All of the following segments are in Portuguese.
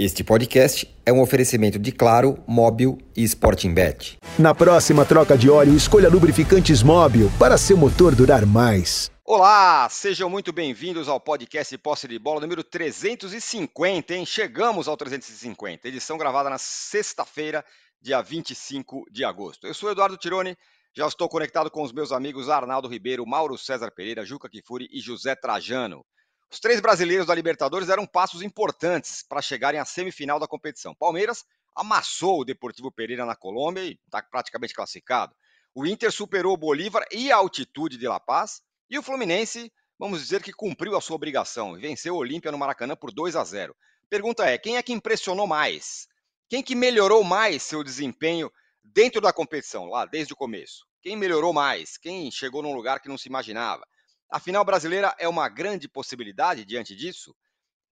Este podcast é um oferecimento de Claro, Móbil e Sporting Bet. Na próxima troca de óleo, escolha lubrificantes Móbil para seu motor durar mais. Olá, sejam muito bem-vindos ao podcast Posse de Bola número 350, hein? Chegamos ao 350, edição gravada na sexta-feira, dia 25 de agosto. Eu sou Eduardo Tironi, já estou conectado com os meus amigos Arnaldo Ribeiro, Mauro César Pereira, Juca Kifuri e José Trajano. Os três brasileiros da Libertadores deram passos importantes para chegarem à semifinal da competição. Palmeiras amassou o Deportivo Pereira na Colômbia e está praticamente classificado. O Inter superou o Bolívar e a altitude de La Paz. E o Fluminense, vamos dizer que cumpriu a sua obrigação e venceu o Olímpia no Maracanã por 2 a 0. Pergunta é: quem é que impressionou mais? Quem que melhorou mais seu desempenho dentro da competição, lá desde o começo? Quem melhorou mais? Quem chegou num lugar que não se imaginava? A final brasileira é uma grande possibilidade diante disso.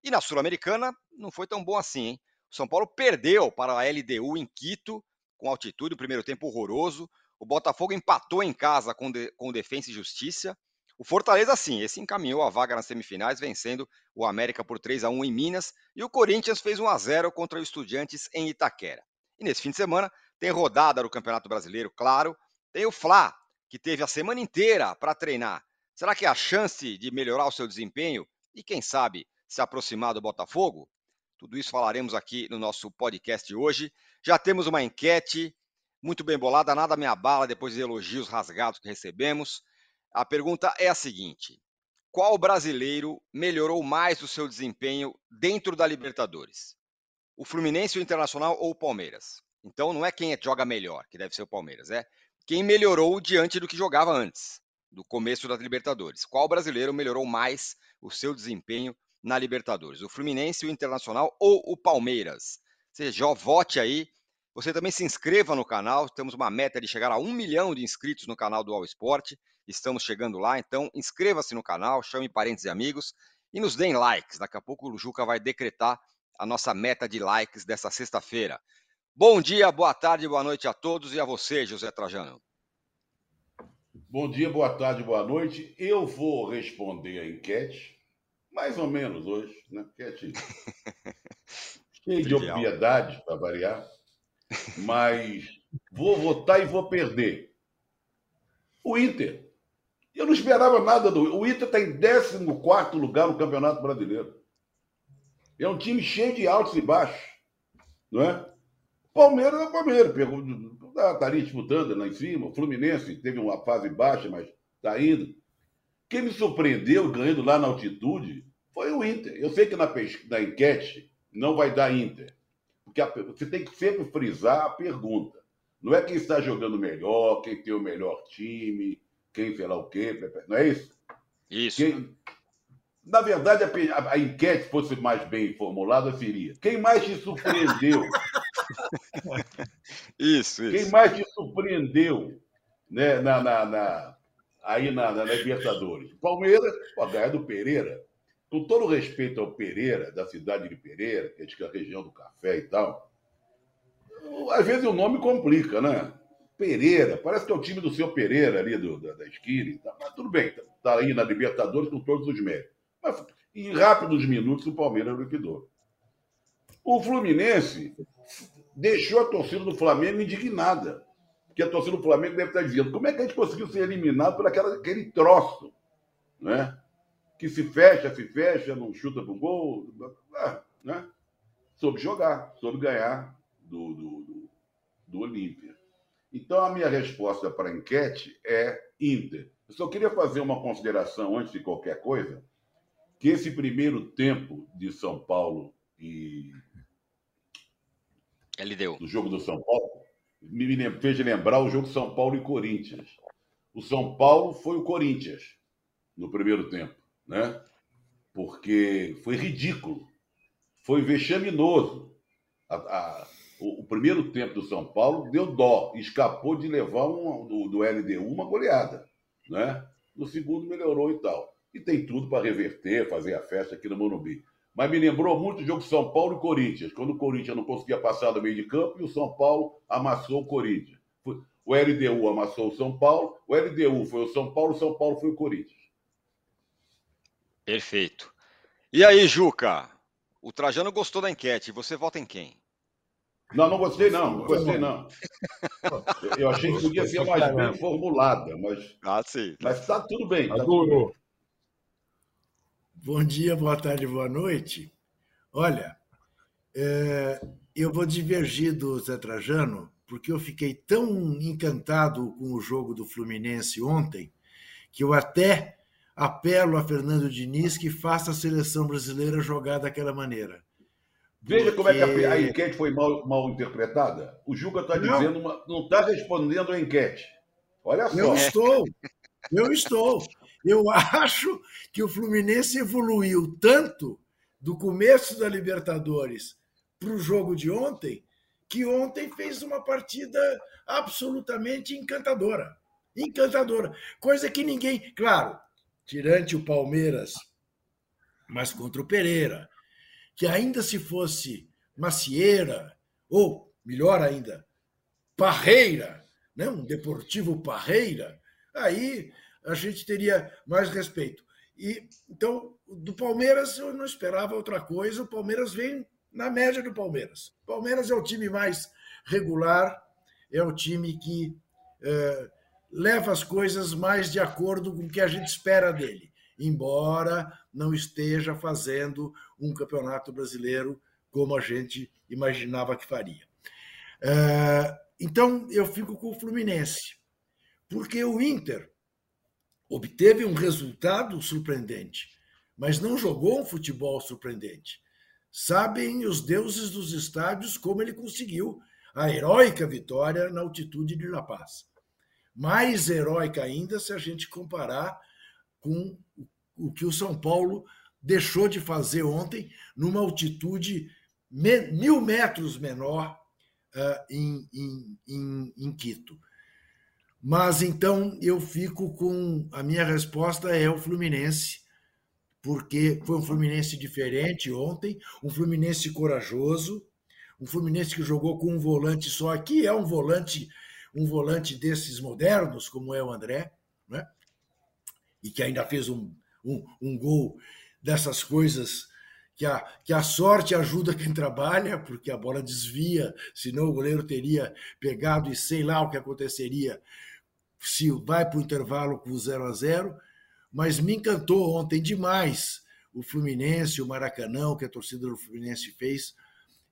E na Sul-Americana não foi tão bom assim, hein? O São Paulo perdeu para a LDU em Quito, com altitude, o primeiro tempo horroroso. O Botafogo empatou em casa com, de, com Defensa e Justiça. O Fortaleza, sim, esse encaminhou a vaga nas semifinais, vencendo o América por 3 a 1 em Minas. E o Corinthians fez 1 a 0 contra o Estudiantes em Itaquera. E nesse fim de semana tem rodada do Campeonato Brasileiro, claro. Tem o Fla, que teve a semana inteira para treinar Será que há chance de melhorar o seu desempenho e, quem sabe, se aproximar do Botafogo? Tudo isso falaremos aqui no nosso podcast hoje. Já temos uma enquete muito bem bolada, nada me abala depois dos elogios rasgados que recebemos. A pergunta é a seguinte: qual brasileiro melhorou mais o seu desempenho dentro da Libertadores? O Fluminense, o Internacional ou o Palmeiras? Então não é quem joga melhor, que deve ser o Palmeiras, é quem melhorou diante do que jogava antes do começo da Libertadores. Qual brasileiro melhorou mais o seu desempenho na Libertadores? O Fluminense, o Internacional ou o Palmeiras? Você já vote aí. Você também se inscreva no canal. Temos uma meta de chegar a um milhão de inscritos no canal do All Sport. Estamos chegando lá, então inscreva-se no canal, chame parentes e amigos e nos deem likes. Daqui a pouco o Juca vai decretar a nossa meta de likes dessa sexta-feira. Bom dia, boa tarde, boa noite a todos e a você, José Trajano. Bom dia, boa tarde, boa noite. Eu vou responder a enquete, mais ou menos hoje, né? Enquete cheia de obviedade, para variar, mas vou votar e vou perder. O Inter. Eu não esperava nada do. O Inter está em 14 lugar no Campeonato Brasileiro. É um time cheio de altos e baixos, não é? Palmeiras é o Palmeiras, estaria disputando lá em cima. O Fluminense teve uma fase baixa, mas está indo. Quem me surpreendeu ganhando lá na altitude foi o Inter. Eu sei que na, na enquete não vai dar Inter. Porque a, você tem que sempre frisar a pergunta. Não é quem está jogando melhor, quem tem o melhor time, quem sei lá o quê. Não é isso? Isso. Quem, na verdade, a, a, enquete fosse mais bem formulada, seria: quem mais te surpreendeu isso, isso. Quem mais te surpreendeu né, na, na, na aí na, na, Libertadores? Palmeiras, pô, ganhar do Pereira. Com todo respeito ao Pereira, da cidade de Pereira, que é a região do café e tal, às vezes o nome complica, né? Pereira, parece que é o time do seu Pereira ali, do, da, da esquina e tal. Mas tudo bem, tá aí na Libertadores com todos os méritos. Mas em rápidos minutos o Palmeiras liquidou. O Fluminense deixou a torcida do Flamengo indignada. Porque a torcida do Flamengo deve estar dizendo: como é que a gente conseguiu ser eliminado por aquela, aquele troço, né? que se fecha, se fecha, não chuta pro gol, ah, né? soube jogar, soube ganhar do, do, do, do Olímpia. Então, a minha resposta para a enquete é Inter. Eu só queria fazer uma consideração antes de qualquer coisa, que esse primeiro tempo de São Paulo e LDU. do jogo do São Paulo, me fez lembrar o jogo São Paulo e Corinthians. O São Paulo foi o Corinthians no primeiro tempo, né? Porque foi ridículo, foi vexaminoso. A, a, o, o, primeiro tempo do São Paulo deu dó, escapou de levar do, do LDU uma goleada, né? No segundo melhorou e tal. E tem tudo para reverter, fazer a festa aqui no Morumbi mas me lembrou muito o jogo São Paulo e Corinthians, quando o Corinthians não conseguia passar do meio de campo e o São Paulo amassou o Corinthians. O LDU amassou o São Paulo, o LDU foi o São Paulo, o São Paulo foi o Corinthians. Perfeito. E aí, Juca? o Trajano gostou da enquete. Você vota em quem? Não, não gostei não, não gostei não. Eu achei que podia ser mais bem formulada, mas Ah, sim. mas tá tudo bem. Tá tudo bem. Bom dia, boa tarde, boa noite. Olha, é, eu vou divergir do Zé Trajano, porque eu fiquei tão encantado com o jogo do Fluminense ontem, que eu até apelo a Fernando Diniz que faça a seleção brasileira jogar daquela maneira. Veja como é que a, Porque- a enquete foi mal, mal interpretada. O Juca está dizendo, uma, não está respondendo a enquete. Olha só. Eu estou, eu estou. Eu acho que o Fluminense evoluiu tanto do começo da Libertadores para o jogo de ontem, que ontem fez uma partida absolutamente encantadora. Encantadora. Coisa que ninguém. Claro, tirante o Palmeiras, mas contra o Pereira, que ainda se fosse Macieira, ou, melhor ainda, Parreira, né? um Deportivo Parreira, aí a gente teria mais respeito. E então, do Palmeiras eu não esperava outra coisa. O Palmeiras vem na média do Palmeiras. O Palmeiras é o time mais regular, é o time que eh, leva as coisas mais de acordo com o que a gente espera dele, embora não esteja fazendo um campeonato brasileiro como a gente imaginava que faria. Eh, então eu fico com o Fluminense, porque o Inter obteve um resultado surpreendente, mas não jogou um futebol surpreendente. Sabem os deuses dos estádios como ele conseguiu a heróica vitória na altitude de La Paz. Mais heróica ainda se a gente comparar com o que o São Paulo deixou de fazer ontem numa altitude mil metros menor ah, em, em- em- em Quito. Mas então eu fico com. A minha resposta é o Fluminense, porque foi um Fluminense diferente ontem, um Fluminense corajoso, um Fluminense que jogou com um volante só, que é um volante, um volante desses modernos, como é o André, né? e que ainda fez um, um, um gol dessas coisas que a, que a sorte ajuda quem trabalha, porque a bola desvia, senão o goleiro teria pegado e sei lá o que aconteceria se vai para o intervalo com 0 a 0 mas me encantou ontem demais o Fluminense, o Maracanã, o que a torcida do Fluminense fez.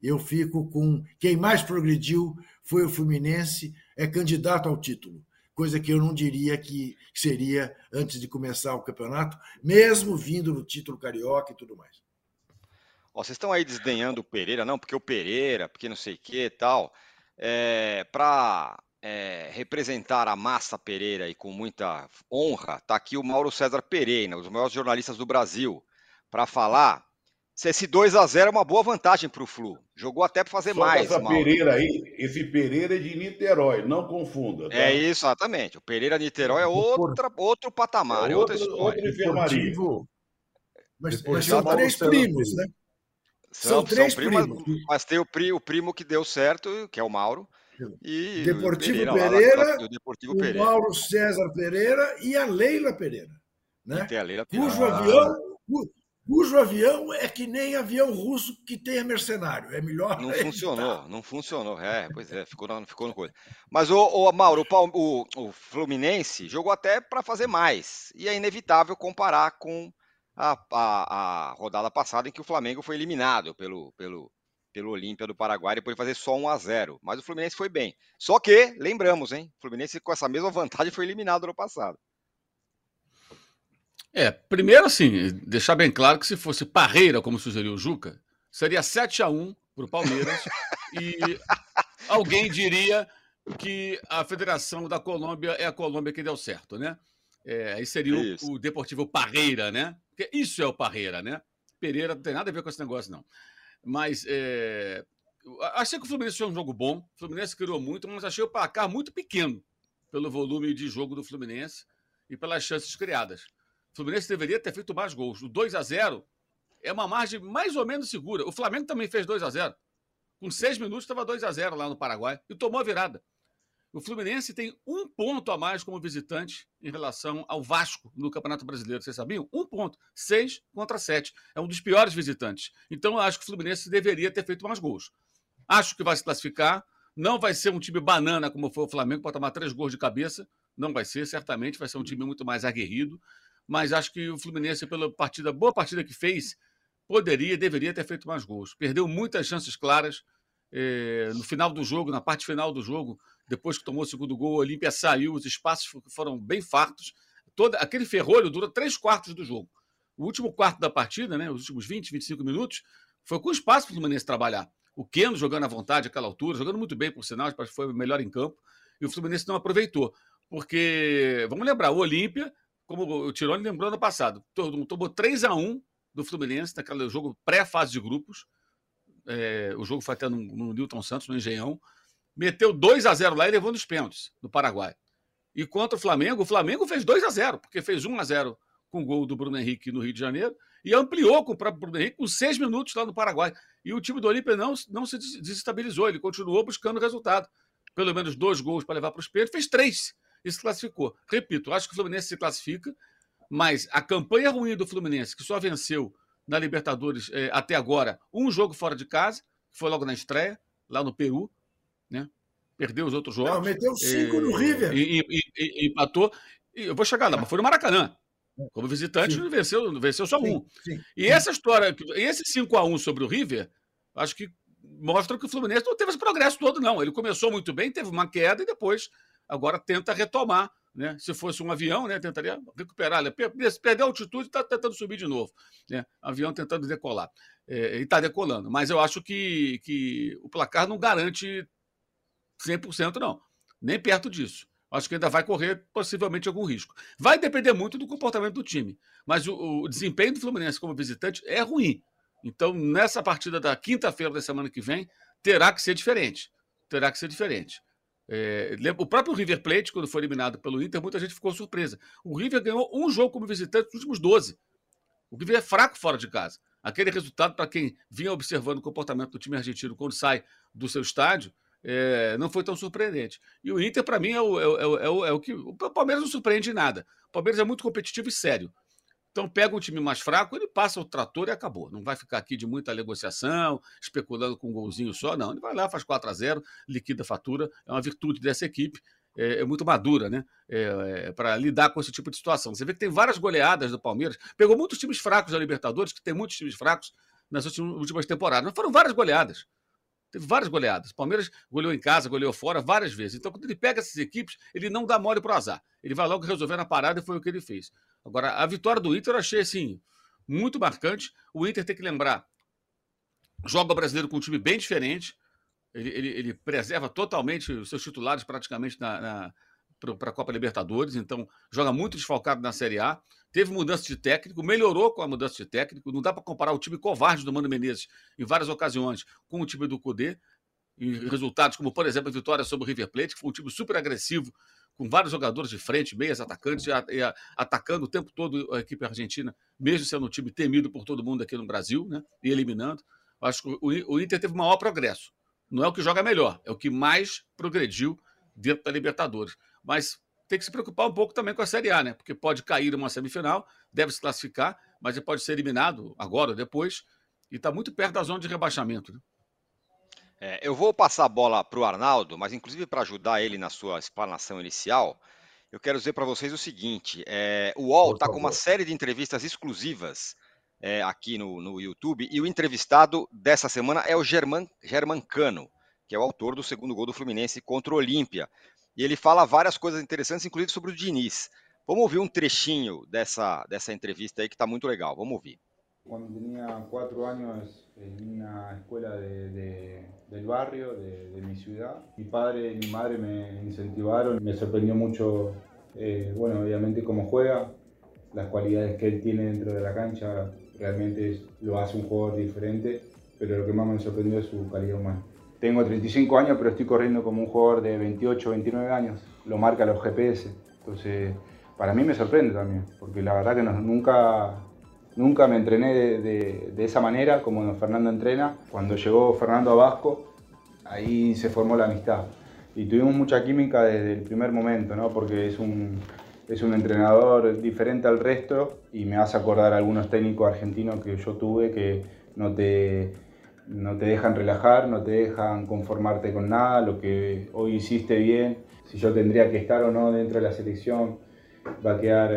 Eu fico com quem mais progrediu foi o Fluminense, é candidato ao título, coisa que eu não diria que seria antes de começar o campeonato, mesmo vindo no título carioca e tudo mais. Ó, vocês estão aí desdenhando o Pereira, não, porque o Pereira, porque não sei o que e tal. É, Para representar a massa Pereira e com muita honra, tá aqui o Mauro César Pereira, um dos maiores jornalistas do Brasil, para falar se esse 2 a 0 é uma boa vantagem para o Flu. Jogou até para fazer Só mais. essa Mauro. Pereira aí, esse Pereira é de Niterói, não confunda. tá? É isso, exatamente. O Pereira Niterói é outra, outro patamar, é, É outra outro- história. outra enfermaria. Mas, mas são três primos, né? São três primos, primos. Mas tem o, pri- o primo que deu certo, que é o Mauro. E o Deportivo lá na- Pereira, o Deportivo O Pereira. Mauro César Pereira e a Leila Pereira, né? Tem a Leila cujo Pereira. avião, cu- cujo avião é que nem avião russo que tenha mercenário, é melhor Não evitar. funcionou, não funcionou. É, pois é, ficou, na- ficou no coisa. Mas o, o Mauro, o- o Fluminense jogou até para fazer mais. E é inevitável comparar com a, a- a rodada passada em que o Flamengo foi eliminado pelo, pelo, pelo Olímpia do Paraguai depois de fazer só 1 a 0 Mas o Fluminense foi bem. Só que, lembramos, hein? O Fluminense com essa mesma vantagem foi eliminado no passado. É, primeiro assim, deixar bem claro que se fosse Parreira, como sugeriu o Juca, seria 7 a 1 para o Palmeiras e alguém diria que a Federação da Colômbia é a Colômbia que deu certo, né? É, aí seria o- o, Deportivo Parreira, né? Porque isso é o Parreira, né? Pereira não tem nada a ver com esse negócio, não. Mas é, achei que o Fluminense foi um jogo bom. O Fluminense criou muito, mas achei o placar muito pequeno pelo volume de jogo do Fluminense e pelas chances criadas. O Fluminense deveria ter feito mais gols. O 2 a 0 é uma margem mais ou menos segura. O Flamengo também fez 2 a 0 Com seis minutos estava 2 a 0 lá no Paraguai e tomou a virada. O Fluminense tem um ponto a mais como visitante em relação ao Vasco no Campeonato Brasileiro. Vocês sabiam? Um ponto. Seis contra sete. É um dos piores visitantes. Então, eu acho que o Fluminense deveria ter feito mais gols. Acho que vai se classificar. Não vai ser um time banana como foi o Flamengo, para tomar três gols de cabeça. Não vai ser, certamente. Vai ser um time muito mais aguerrido. Mas acho que o Fluminense, pela partida, boa partida que fez, poderia, deveria ter feito mais gols. Perdeu muitas chances claras. Eh, no final do jogo, na parte final do jogo, depois que tomou o segundo gol, o Olímpia saiu, os espaços foram bem fartos. Todo, aquele ferrolho dura três quartos do jogo. O último quarto da partida, né, os últimos 20, 25 minutos, foi com espaço para o Fluminense trabalhar. O Keno jogando à vontade àquela altura, jogando muito bem, por sinal, foi o melhor em campo, e o Fluminense não aproveitou. Porque, vamos lembrar, o Olímpia, como o Tironi lembrou no passado, tomou 3 a 1 do Fluminense naquele jogo pré-fase de grupos. É, o jogo foi até no, no Newton Santos, no Engenhão meteu 2 a 0 lá e levou nos pênaltis no Paraguai. E contra o Flamengo, o Flamengo fez 2 a 0 porque fez 1 a 0 com o gol do Bruno Henrique no Rio de Janeiro e ampliou com o próprio Bruno Henrique com seis minutos lá no Paraguai. E o time do Olímpia não, não se desestabilizou, ele continuou buscando resultado. Pelo menos dois gols para levar para os pênaltis, fez três e se classificou. Repito, acho que o Fluminense se classifica, mas a campanha ruim do Fluminense, que só venceu na Libertadores eh, até agora um jogo fora de casa, que foi logo na estreia, lá no Peru, né? Perdeu os outros jogos. Não, meteu cinco e, no River. E, e, empatou. eu vou chegar lá, mas foi no Maracanã. Como visitante, sim. venceu, venceu só um. Sim, sim, e essa história, esse 5 a 1 sobre o River, acho que mostra que o Fluminense não teve esse progresso todo, não. Ele começou muito bem, teve uma queda e depois agora tenta retomar. Né? Se fosse um avião, né? tentaria recuperar. Perdeu a altitude e está tentando subir de novo. Né? Avião tentando decolar. É, e está decolando. Mas eu acho que, que o placar não garante 100% não, nem perto disso. Acho que ainda vai correr possivelmente algum risco. Vai depender muito do comportamento do time, mas o, o desempenho do Fluminense como visitante é ruim. Então, nessa partida da quinta-feira da semana que vem, terá que ser diferente. Terá que ser diferente. É, o próprio River Plate, quando foi eliminado pelo Inter, muita gente ficou surpresa. O River ganhou um jogo como visitante nos últimos 12. O River é fraco fora de casa. Aquele resultado, para quem vinha observando o comportamento do time argentino quando sai do seu estádio, é, não foi tão surpreendente. E o Inter, para mim, é o, é, o, é, o, é o que. O Palmeiras não surpreende em nada. O Palmeiras é muito competitivo e sério. Então pega um time mais fraco, ele passa o trator e acabou. Não vai ficar aqui de muita negociação, especulando com um golzinho só, não. Ele vai lá, faz 4 a 0 liquida a fatura. É uma virtude dessa equipe. É, é muito madura, né? É, é para lidar com esse tipo de situação. Você vê que tem várias goleadas do Palmeiras. Pegou muitos times fracos da Libertadores, que tem muitos times fracos nas últimas temporadas. Mas foram várias goleadas. Teve várias goleadas. O Palmeiras goleou em casa, goleou fora várias vezes. Então, quando ele pega essas equipes, ele não dá mole pro azar. Ele vai logo resolver na parada e foi o que ele fez. Agora, a vitória do Inter eu achei assim, muito marcante. O Inter tem que lembrar: joga brasileiro com um time bem diferente. Ele, ele, ele preserva totalmente os seus titulares praticamente na, na para a Copa Libertadores, então joga muito desfalcado na Série A. Teve mudança de técnico, melhorou com a mudança de técnico. Não dá para comparar o time covarde do Mano Menezes em várias ocasiões com o time do Cudê. E resultados como, por exemplo, a vitória sobre o River Plate, que foi um time super agressivo, com vários jogadores de frente, meias atacantes, atacando o tempo todo a equipe argentina, mesmo sendo um time temido por todo mundo aqui no Brasil, né? e eliminando. Acho que o, o Inter teve maior progresso. Não é o que joga melhor, é o que mais progrediu dentro da Libertadores mas tem que se preocupar um pouco também com a Série A, né? Porque pode cair uma semifinal, deve se classificar, mas ele pode ser eliminado agora ou depois, e está muito perto da zona de rebaixamento. Né? É, eu vou passar a bola para o Arnaldo, mas inclusive para ajudar ele na sua explanação inicial, eu quero dizer para vocês o seguinte: é, o UOL está com uma série de entrevistas exclusivas é, aqui no, no YouTube, e o entrevistado dessa semana é o German, German Cano, que é o autor do segundo gol do Fluminense contra o Olímpia. E ele fala várias coisas interessantes, inclusive sobre o Diniz. Vamos ouvir um trechinho dessa, dessa entrevista aí que está muito legal. Vamos ouvir. Cuando tenía cuatro años en una escuela de, de, barrio, de, de, mi ciudad, mi padre y mi madre me incentivaron, me sorprendió mucho, eh, bueno, obviamente cómo juega, las cualidades que él tiene dentro de cancha, realmente lo hace un diferente, pero lo que más me sorprendió es su calidad humana. Tengo 35 años, pero estoy corriendo como un jugador de 28, 29 años. Lo marca los GPS. Entonces, para mí me sorprende también, porque la verdad que nunca, nunca me entrené de, esa manera como Fernando entrena. Cuando llegó Fernando a Vasco, ahí se formó la amistad. y tuvimos mucha química desde el primer momento, ¿no? Porque es un, es un entrenador diferente al resto y me hace acordar a algunos técnicos argentinos que yo tuve que no te, no te dejan relajar, no te dejan conformarte con nada, lo que hoy hiciste bien, si yo tendría que estar o no dentro de la selección, va a quedar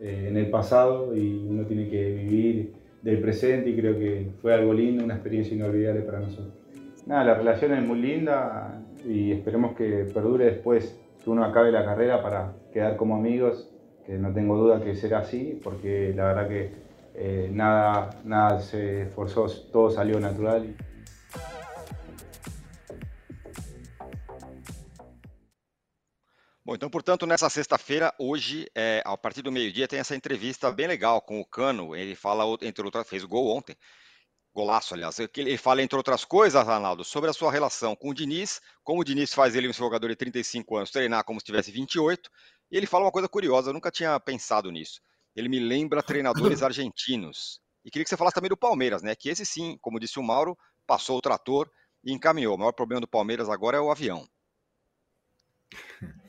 eh, en el pasado y uno tiene que vivir del presente y creo que fue algo lindo, una experiencia inolvidable para nosotros. Nada, la relación es muy linda y esperemos que perdure después que uno acabe la carrera para quedar como amigos, que no tengo duda que será así, porque la verdad que eh, nada, nada se esforzó, todo salió natural. Bom, então, portanto, nessa sexta-feira, hoje, é, a partir do meio-dia, tem essa entrevista bem legal com o Cano. Ele fala, entre outras, fez gol ontem, golaço, aliás. Ele fala, entre outras coisas, Arnaldo, sobre a sua relação com o Diniz, como o Diniz faz ele, um jogador de 35 anos, treinar como se tivesse 28. E ele fala uma coisa curiosa, eu nunca tinha pensado nisso. Ele me lembra treinadores argentinos. E queria que você falasse também do Palmeiras, né? Que esse sim, como disse o Mauro, passou o trator e encaminhou. O maior problema do Palmeiras agora é o avião.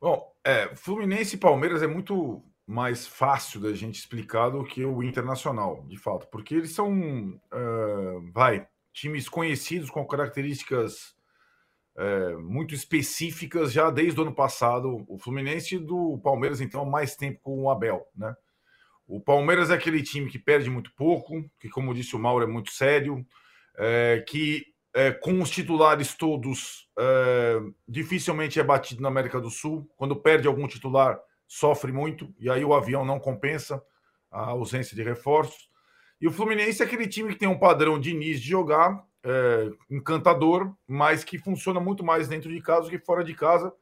Bom, é, Fluminense e Palmeiras é muito mais fácil da gente explicar do que o Internacional, de fato, porque eles são, uh, vai, times conhecidos com características uh, muito específicas já desde o ano passado. O Fluminense do Palmeiras, então, mais tempo com o Abel, né? O Palmeiras é aquele time que perde muito pouco, que, como disse o Mauro, é muito sério, é, que é, com os titulares todos, é, dificilmente é batido na América do Sul. Quando perde algum titular, sofre muito, e aí o avião não compensa a ausência de reforços. E o Fluminense é aquele time que tem um padrão de início de jogar, é, encantador, mas que funciona muito mais dentro de casa do que fora de casa.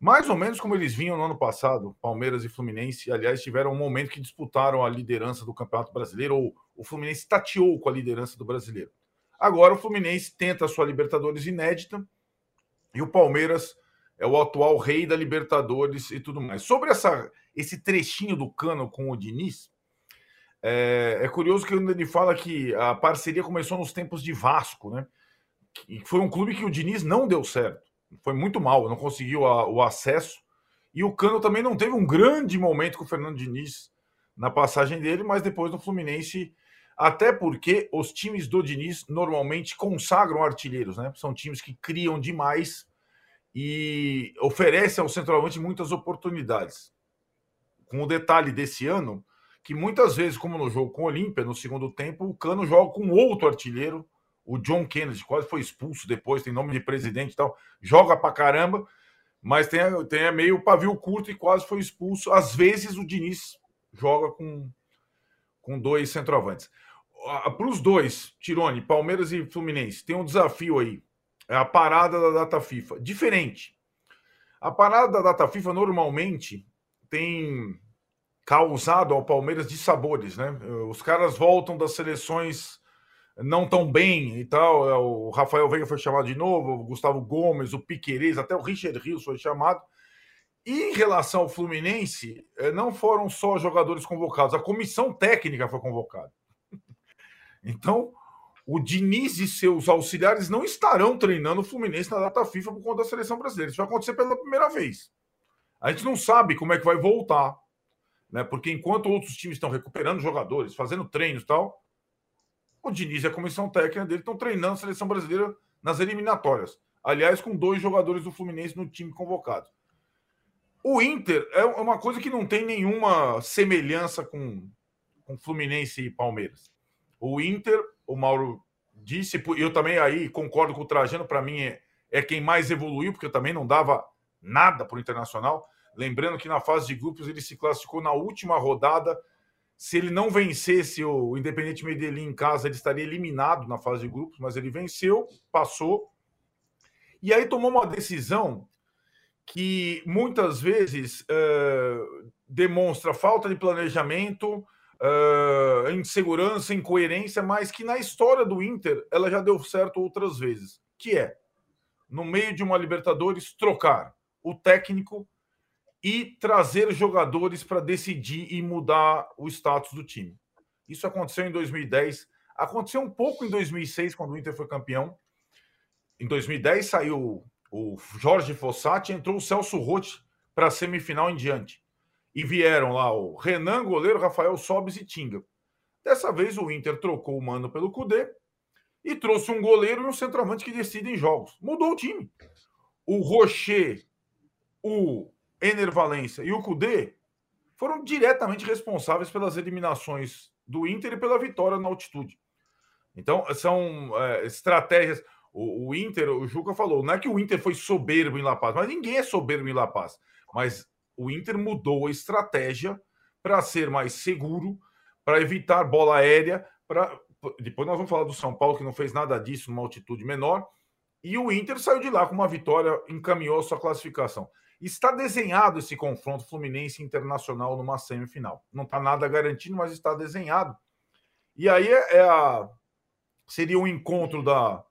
Mais ou menos como eles vinham no ano passado, Palmeiras e Fluminense. Aliás, tiveram um momento que disputaram a liderança do Campeonato Brasileiro, ou o Fluminense tateou com a liderança do brasileiro. Agora o Fluminense tenta a sua Libertadores inédita e o Palmeiras é o atual rei da Libertadores e tudo mais. Sobre essa, esse trechinho do cano com o Diniz, é, é curioso que ele fala que a parceria começou nos tempos de Vasco, né? E foi um clube que o Diniz não deu certo. Foi muito mal, não conseguiu a, o acesso. E o Cano também não teve um grande momento com o Fernando Diniz na passagem dele, mas depois no Fluminense até porque os times do Diniz normalmente consagram artilheiros, né? São times que criam demais e oferecem ao centroavante muitas oportunidades. Com o detalhe desse ano, que muitas vezes, como no jogo com o Olímpia, no segundo tempo, o Cano joga com outro artilheiro, o John Kennedy, quase foi expulso depois, tem nome de presidente e tal, joga pra caramba, mas tem, tem meio pavio curto e quase foi expulso. Às vezes o Diniz joga com, com dois centroavantes para os dois, Tirone, Palmeiras e Fluminense, tem um desafio aí. É a parada da data FIFA. Diferente. A parada da data FIFA normalmente tem causado ao Palmeiras de sabores, né? Os caras voltam das seleções não tão bem e tal. É, o Rafael Veiga foi chamado de novo, o Gustavo Gomes, o Piquerez, até o Richard Rios foi chamado. E em relação ao Fluminense, é, não foram só jogadores convocados, a comissão técnica foi convocada. Então, o Diniz e seus auxiliares não estarão treinando o Fluminense na data FIFA por conta da seleção brasileira. Isso vai acontecer pela primeira vez. A gente não sabe como é que vai voltar, né? Porque enquanto outros times estão recuperando jogadores, fazendo treinos e tal, o Diniz e a comissão técnica dele estão treinando a seleção brasileira nas eliminatórias. Aliás, com dois jogadores do Fluminense no time convocado. O Inter é uma coisa que não tem nenhuma semelhança com, com Fluminense e Palmeiras. O Inter, o Mauro disse, eu também aí concordo com o Trajano, para mim é, é quem mais evoluiu, porque eu também não dava nada para o Internacional. Lembrando que na fase de grupos ele se classificou na última rodada. Se ele não vencesse o Independente Medellín em casa, ele estaria eliminado na fase de grupos, mas ele venceu, passou. E aí tomou uma decisão que muitas vezes uh, demonstra falta de planejamento, uh, insegurança, incoerência, mas que na história do Inter ela já deu certo outras vezes, que é no meio de uma Libertadores trocar o técnico e trazer jogadores para decidir e mudar o status do time. Isso aconteceu em 2010, aconteceu um pouco em 2006 quando o Inter foi campeão. Em 2010 saiu o Jorge Fossati, entrou o Celso Rotti para a semifinal em diante. E vieram lá o Renan, goleiro, Rafael Sobes e Tinga. Dessa vez o Inter trocou o mano pelo Cudê e trouxe um goleiro e um centroavante que decidem jogos. Mudou o time. O Rocher, o Ener Valência e o Cudê foram diretamente responsáveis pelas eliminações do Inter e pela vitória na altitude. Então, são é, estratégias. O, o, Inter, o Juca falou, não é que o Inter foi soberbo em La Paz, mas ninguém é soberbo em La Paz. Mas o Inter mudou a estratégia para ser mais seguro, para evitar bola aérea. Pra... Depois nós vamos falar do São Paulo, que não fez nada disso numa altitude menor. E o Inter saiu de lá com uma vitória, encaminhou a sua classificação. Está desenhado esse confronto Fluminense Internacional numa semifinal. Não está nada garantido, mas está desenhado. E aí é, é a, seria um encontro da,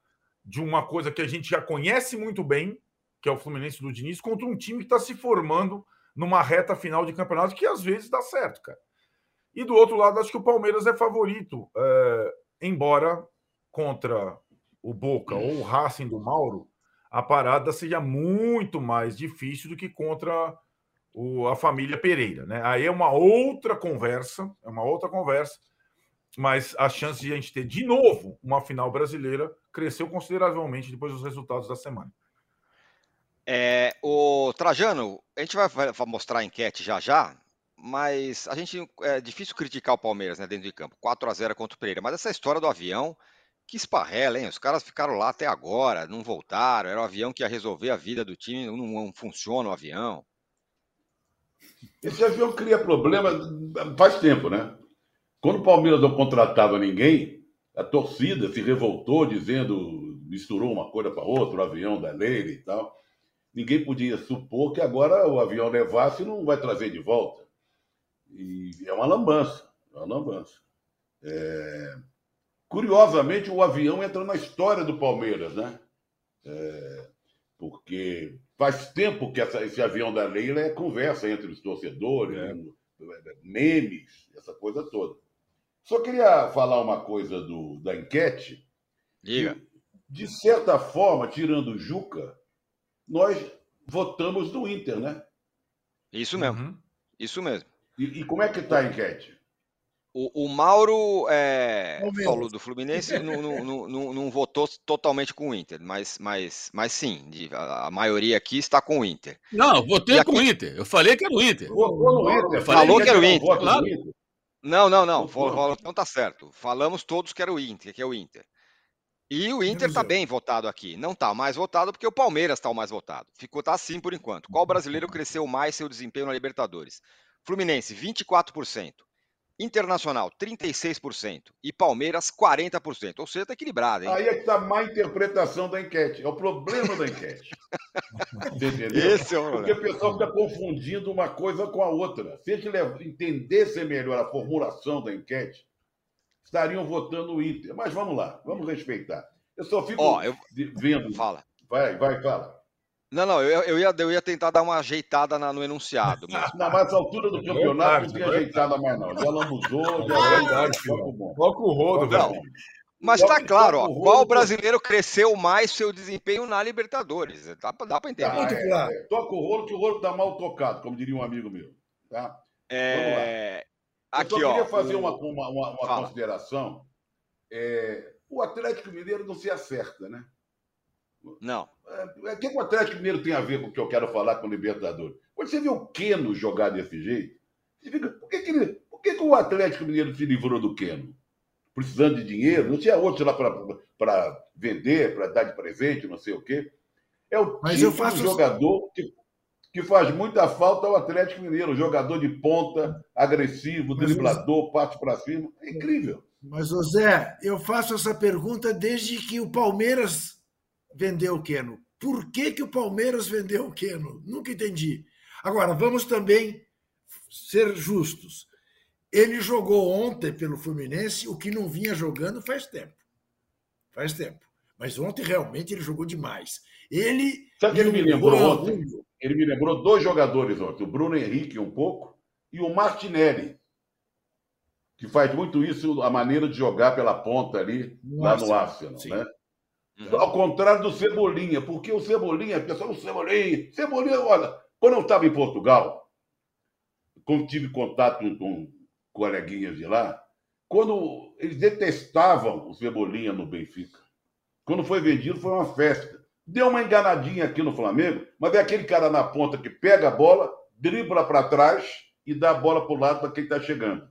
de uma coisa que a gente já conhece muito bem, que é o Fluminense do Diniz, contra um time que está se formando numa reta final de campeonato que às vezes dá certo, cara. E do outro lado, acho que o Palmeiras é favorito, é, embora contra o Boca ou o Racing do Mauro, a parada seja muito mais difícil do que contra o, a família Pereira, né? Aí é uma outra conversa, é uma outra conversa, mas a chance de a gente ter de novo uma final brasileira cresceu consideravelmente depois dos resultados da semana. É, o Trajano, a gente vai, mostrar a enquete já já, mas a gente é difícil criticar o Palmeiras né, dentro de campo, 4 a 0 contra o Pereira, mas essa história do avião, que esparrela, hein? Os caras ficaram lá até agora, não voltaram. Era o avião que ia resolver a vida do time, não, não funciona o avião. Esse avião cria problema faz tempo, né? Quando o Palmeiras não contratava ninguém, a torcida se revoltou dizendo, misturou uma coisa para outra, o avião da Leila e tal. Ninguém podia supor que agora o avião levasse e não vai trazer de volta. E é uma lambança, é uma lambança. É... Curiosamente, o avião entra na história do Palmeiras, né? É, porque faz tempo que essa, esse avião da Leila é conversa entre os torcedores, é. memes, essa coisa toda. Só queria falar uma coisa do, da enquete. Diga. De certa forma, tirando o Juca, nós votamos no Inter, né? Isso mesmo. Uhum. Isso mesmo. E, e como é que está a enquete? O, o Mauro é, falou do Fluminense, não, não, não, não, votou totalmente com o Inter, mas, mas, mas sim, a, a maioria aqui está com o Inter. Não, votei aqui... com o Inter. Eu falei que era o Inter. Votou no Inter. Falou que era o Inter. Claro. Não, não, não. Então tá certo. Falamos todos que era o Inter, que é o Inter. E o Inter está bem votado aqui. Não está mais votado porque o Palmeiras está o mais votado. Ficou tá assim por enquanto. Qual brasileiro cresceu mais seu desempenho na Libertadores? Fluminense, 24%. Internacional, 36%. E Palmeiras, 40%. Ou seja, está equilibrado, hein? Aí é que está a má interpretação da enquete. É o problema da enquete. Entendeu? Esse é o Porque o pessoal fica confundindo uma coisa com a outra. Se a gente entendesse melhor a formulação da enquete, estariam votando o Inter. Mas vamos lá, vamos respeitar. Eu só fico oh, eu... vendo. Fala. Vai, vai, fala. Não, não, eu, eu, ia, eu ia tentar dar uma ajeitada na, no enunciado. Mas... Não, mas a altura do campeonato não tem ajeitada mais, não. Já lambuzou, já é verdade. Coloca o rodo, velho. Mas está claro, ó, qual brasileiro cresceu mais seu desempenho na Libertadores? Dá, dá para entender. Tá, é, é, toca o rolo que o rolo está mal tocado, como diria um amigo meu. Tá? É... Aqui, Eu só queria ó, fazer o... uma, uma, uma, uma consideração. É... O Atlético Mineiro não se acerta, né? Não. É, o que o Atlético Mineiro tem a ver com o que eu quero falar com o Libertadores? Quando você vê o Queno jogar desse jeito, você fica, por, que, que, ele, por que, que o Atlético Mineiro se livrou do Queno? Precisando de dinheiro, não tinha outro lá para vender, para dar de presente, não sei o quê. É o Mas tipo eu faço... de jogador que, que faz muita falta ao Atlético Mineiro. Jogador de ponta, agressivo, driblador, parte para cima. É incrível. Mas, José, eu faço essa pergunta desde que o Palmeiras vendeu o Keno. Por que, que o Palmeiras vendeu o Keno? Nunca entendi. Agora, vamos também ser justos. Ele jogou ontem pelo Fluminense o que não vinha jogando faz tempo. Faz tempo. Mas ontem realmente ele jogou demais. Ele. Sabe que ele me lembrou ontem? Ele me lembrou dois jogadores ontem, o Bruno Henrique um pouco e o Martinelli, que faz muito isso, a maneira de jogar pela ponta ali, Nossa, lá no Arsenal, sim. né? Uhum. Ao contrário do Cebolinha, porque o Cebolinha, pessoal, o Cebolinha, Cebolinha, olha, quando eu estava em Portugal, quando tive contato com coleguinhas de lá, quando eles detestavam o Cebolinha no Benfica. Quando foi vendido, foi uma festa. Deu uma enganadinha aqui no Flamengo, mas é aquele cara na ponta que pega a bola, dribla para trás e dá a bola para o lado para quem está chegando.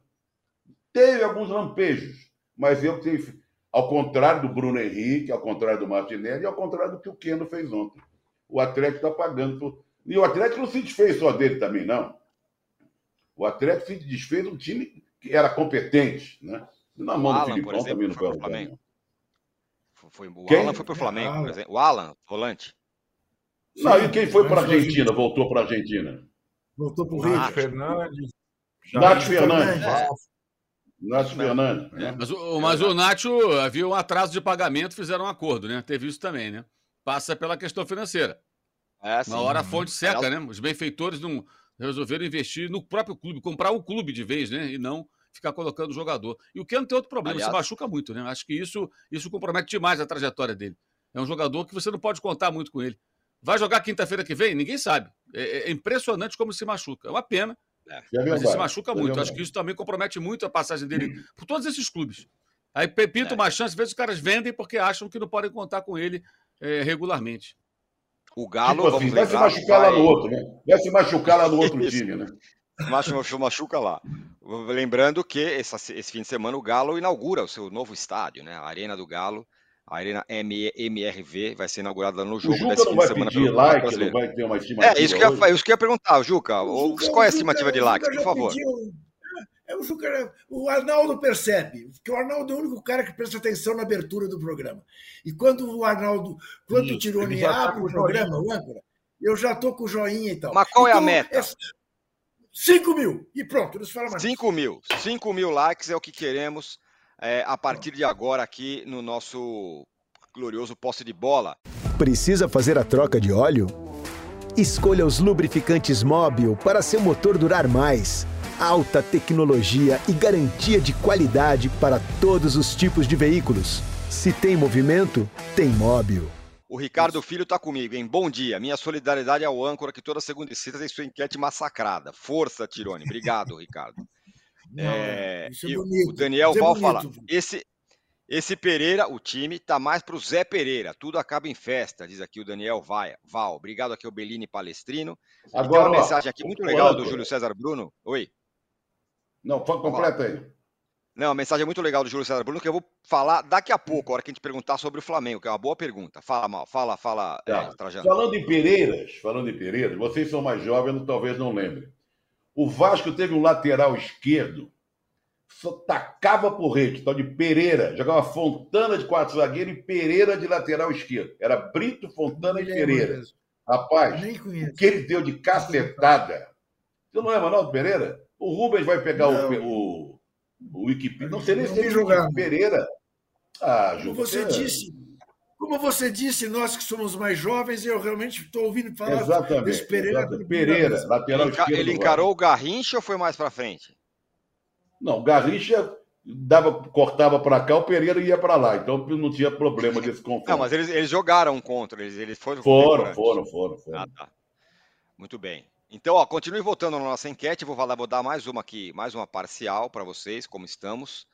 Teve alguns lampejos, mas eu tenho, ao contrário do Bruno Henrique, ao contrário do Martinelli, e ao contrário do que o Keno fez ontem. O Atlético está pagando. Por... E o Atlético não se desfez só dele também, não. O Atlético se desfez de um time que era competente, né? Na mão Alan, do Filipão exemplo, também não foi foi pro Flamengo. Foi, o Quem? Alan foi pro Flamengo, Alan. por exemplo. O Alan, volante. Não, e quem foi para a Argentina, voltou para a Argentina? Voltou para o Rio. Fernandes. Nath Fernandes. Fernandes. Nath Fernandes. né? Mas, o, mas o Nacho havia um atraso de pagamento, fizeram um acordo, né? Teve isso também, né? Passa pela questão financeira. É. Na hora a fonte seca, né? Os benfeitores não resolveram investir no próprio clube, comprar um clube de vez, né? E não ficar colocando o jogador. E o Keno tem outro problema, Aliás- se machuca muito, né? Acho que isso, isso compromete demais a trajetória dele. É um jogador que você não pode contar muito com ele. Vai jogar quinta-feira que vem? Ninguém sabe. É, é impressionante como se machuca. É uma pena, É mas ele se machuca muito. Acho que isso também compromete muito a passagem dele por todos esses clubes. Aí pinta É. uma chance, às vezes os caras vendem porque acham que não podem contar com ele é, regularmente. O Galo, Tipo assim, vai se machucar lá vai- no outro, né? Vai se machucar lá no outro time, né? Machu- machu- machuca lá. Lembrando que essa- esse fim de semana o Galo inaugura o seu novo estádio, né? A Arena do Galo, a Arena MRV, vai ser inaugurada no O jogo Juca desse não vai semana pedir like, não Brasileiro. vai ter uma estimativa É, isso que, eu, hoje? isso que eu ia perguntar, Juca. O Juca- qual é a Juca- estimativa de likes, por favor? pediu- é, o, Juca- o Arnaldo percebe, que o Arnaldo é o único cara que presta atenção na abertura do programa. E quando o Arnaldo, quando Isso, o Tironi tá abre com o programa, o âncora, eu já estou com o joinha e tal. Mas qual é a Então, meta? 5 mil. E pronto, não se fala mais. 5 mil. 5 mil likes é o que queremos é, a partir de agora aqui no nosso glorioso posse de bola. Precisa fazer a troca de óleo? Escolha os lubrificantes Móbil para seu motor durar mais. Alta tecnologia e garantia de qualidade para todos os tipos de veículos. Se tem movimento, tem Móbil. O Ricardo Filho está comigo, hein? Bom dia. Minha solidariedade ao âncora que toda segunda e sexta tem sua enquete massacrada. Força, Tirone. Obrigado, Ricardo. Não, É, isso é e o- bonito, o Daniel isso é Val bonito. fala: esse, esse Pereira, o time, tá mais pro Zé Pereira. Tudo acaba em festa, diz aqui o Daniel Vai- Val. Obrigado aqui ao Bellini Palestrino. E tem Agora, uma ó, mensagem aqui muito legal do. Júlio César Bruno. Oi. Não, fa- completa aí. Não, uma mensagem muito legal do Júlio César Bruno que eu vou falar daqui a pouco, a hora que a gente perguntar sobre o Flamengo, que é uma boa pergunta. Fala, mal, fala, fala, Tá. é, Trajano. Falando em Pereiras, falando em Pereiras, vocês são mais jovens, talvez não lembrem. O Vasco teve um lateral esquerdo, só tacava por rede, tal de Pereira. Jogava Fontana de quatro zagueiros e Pereira de lateral esquerdo. Era Brito, Fontana e Pereira. mesmo. Rapaz, o que ele deu de cacetada. Você não não, do Pereira? O Rubens vai pegar Não. o, o, o Wikipedia. Não sei nem se ele jogar. Pereira. Ah, Como você disse, como você disse, nós que somos mais jovens, eu realmente estou ouvindo falar Exatamente. desse Pereira. exatamente. Pereira, lateral Ele, esquerdo. encarou o Garrincha ou foi mais pra frente? Não, o Garrincha dava, cortava para cá, o Pereira ia para lá. Então não tinha problema desse confronto. Não, mas eles, eles jogaram contra, eles, eles foram. Foram, foram, foram, foram. Ah, tá. Muito bem. Então, ó, continue votando na nossa enquete. Vou, falar, vou dar mais uma aqui, mais uma parcial para vocês, como estamos.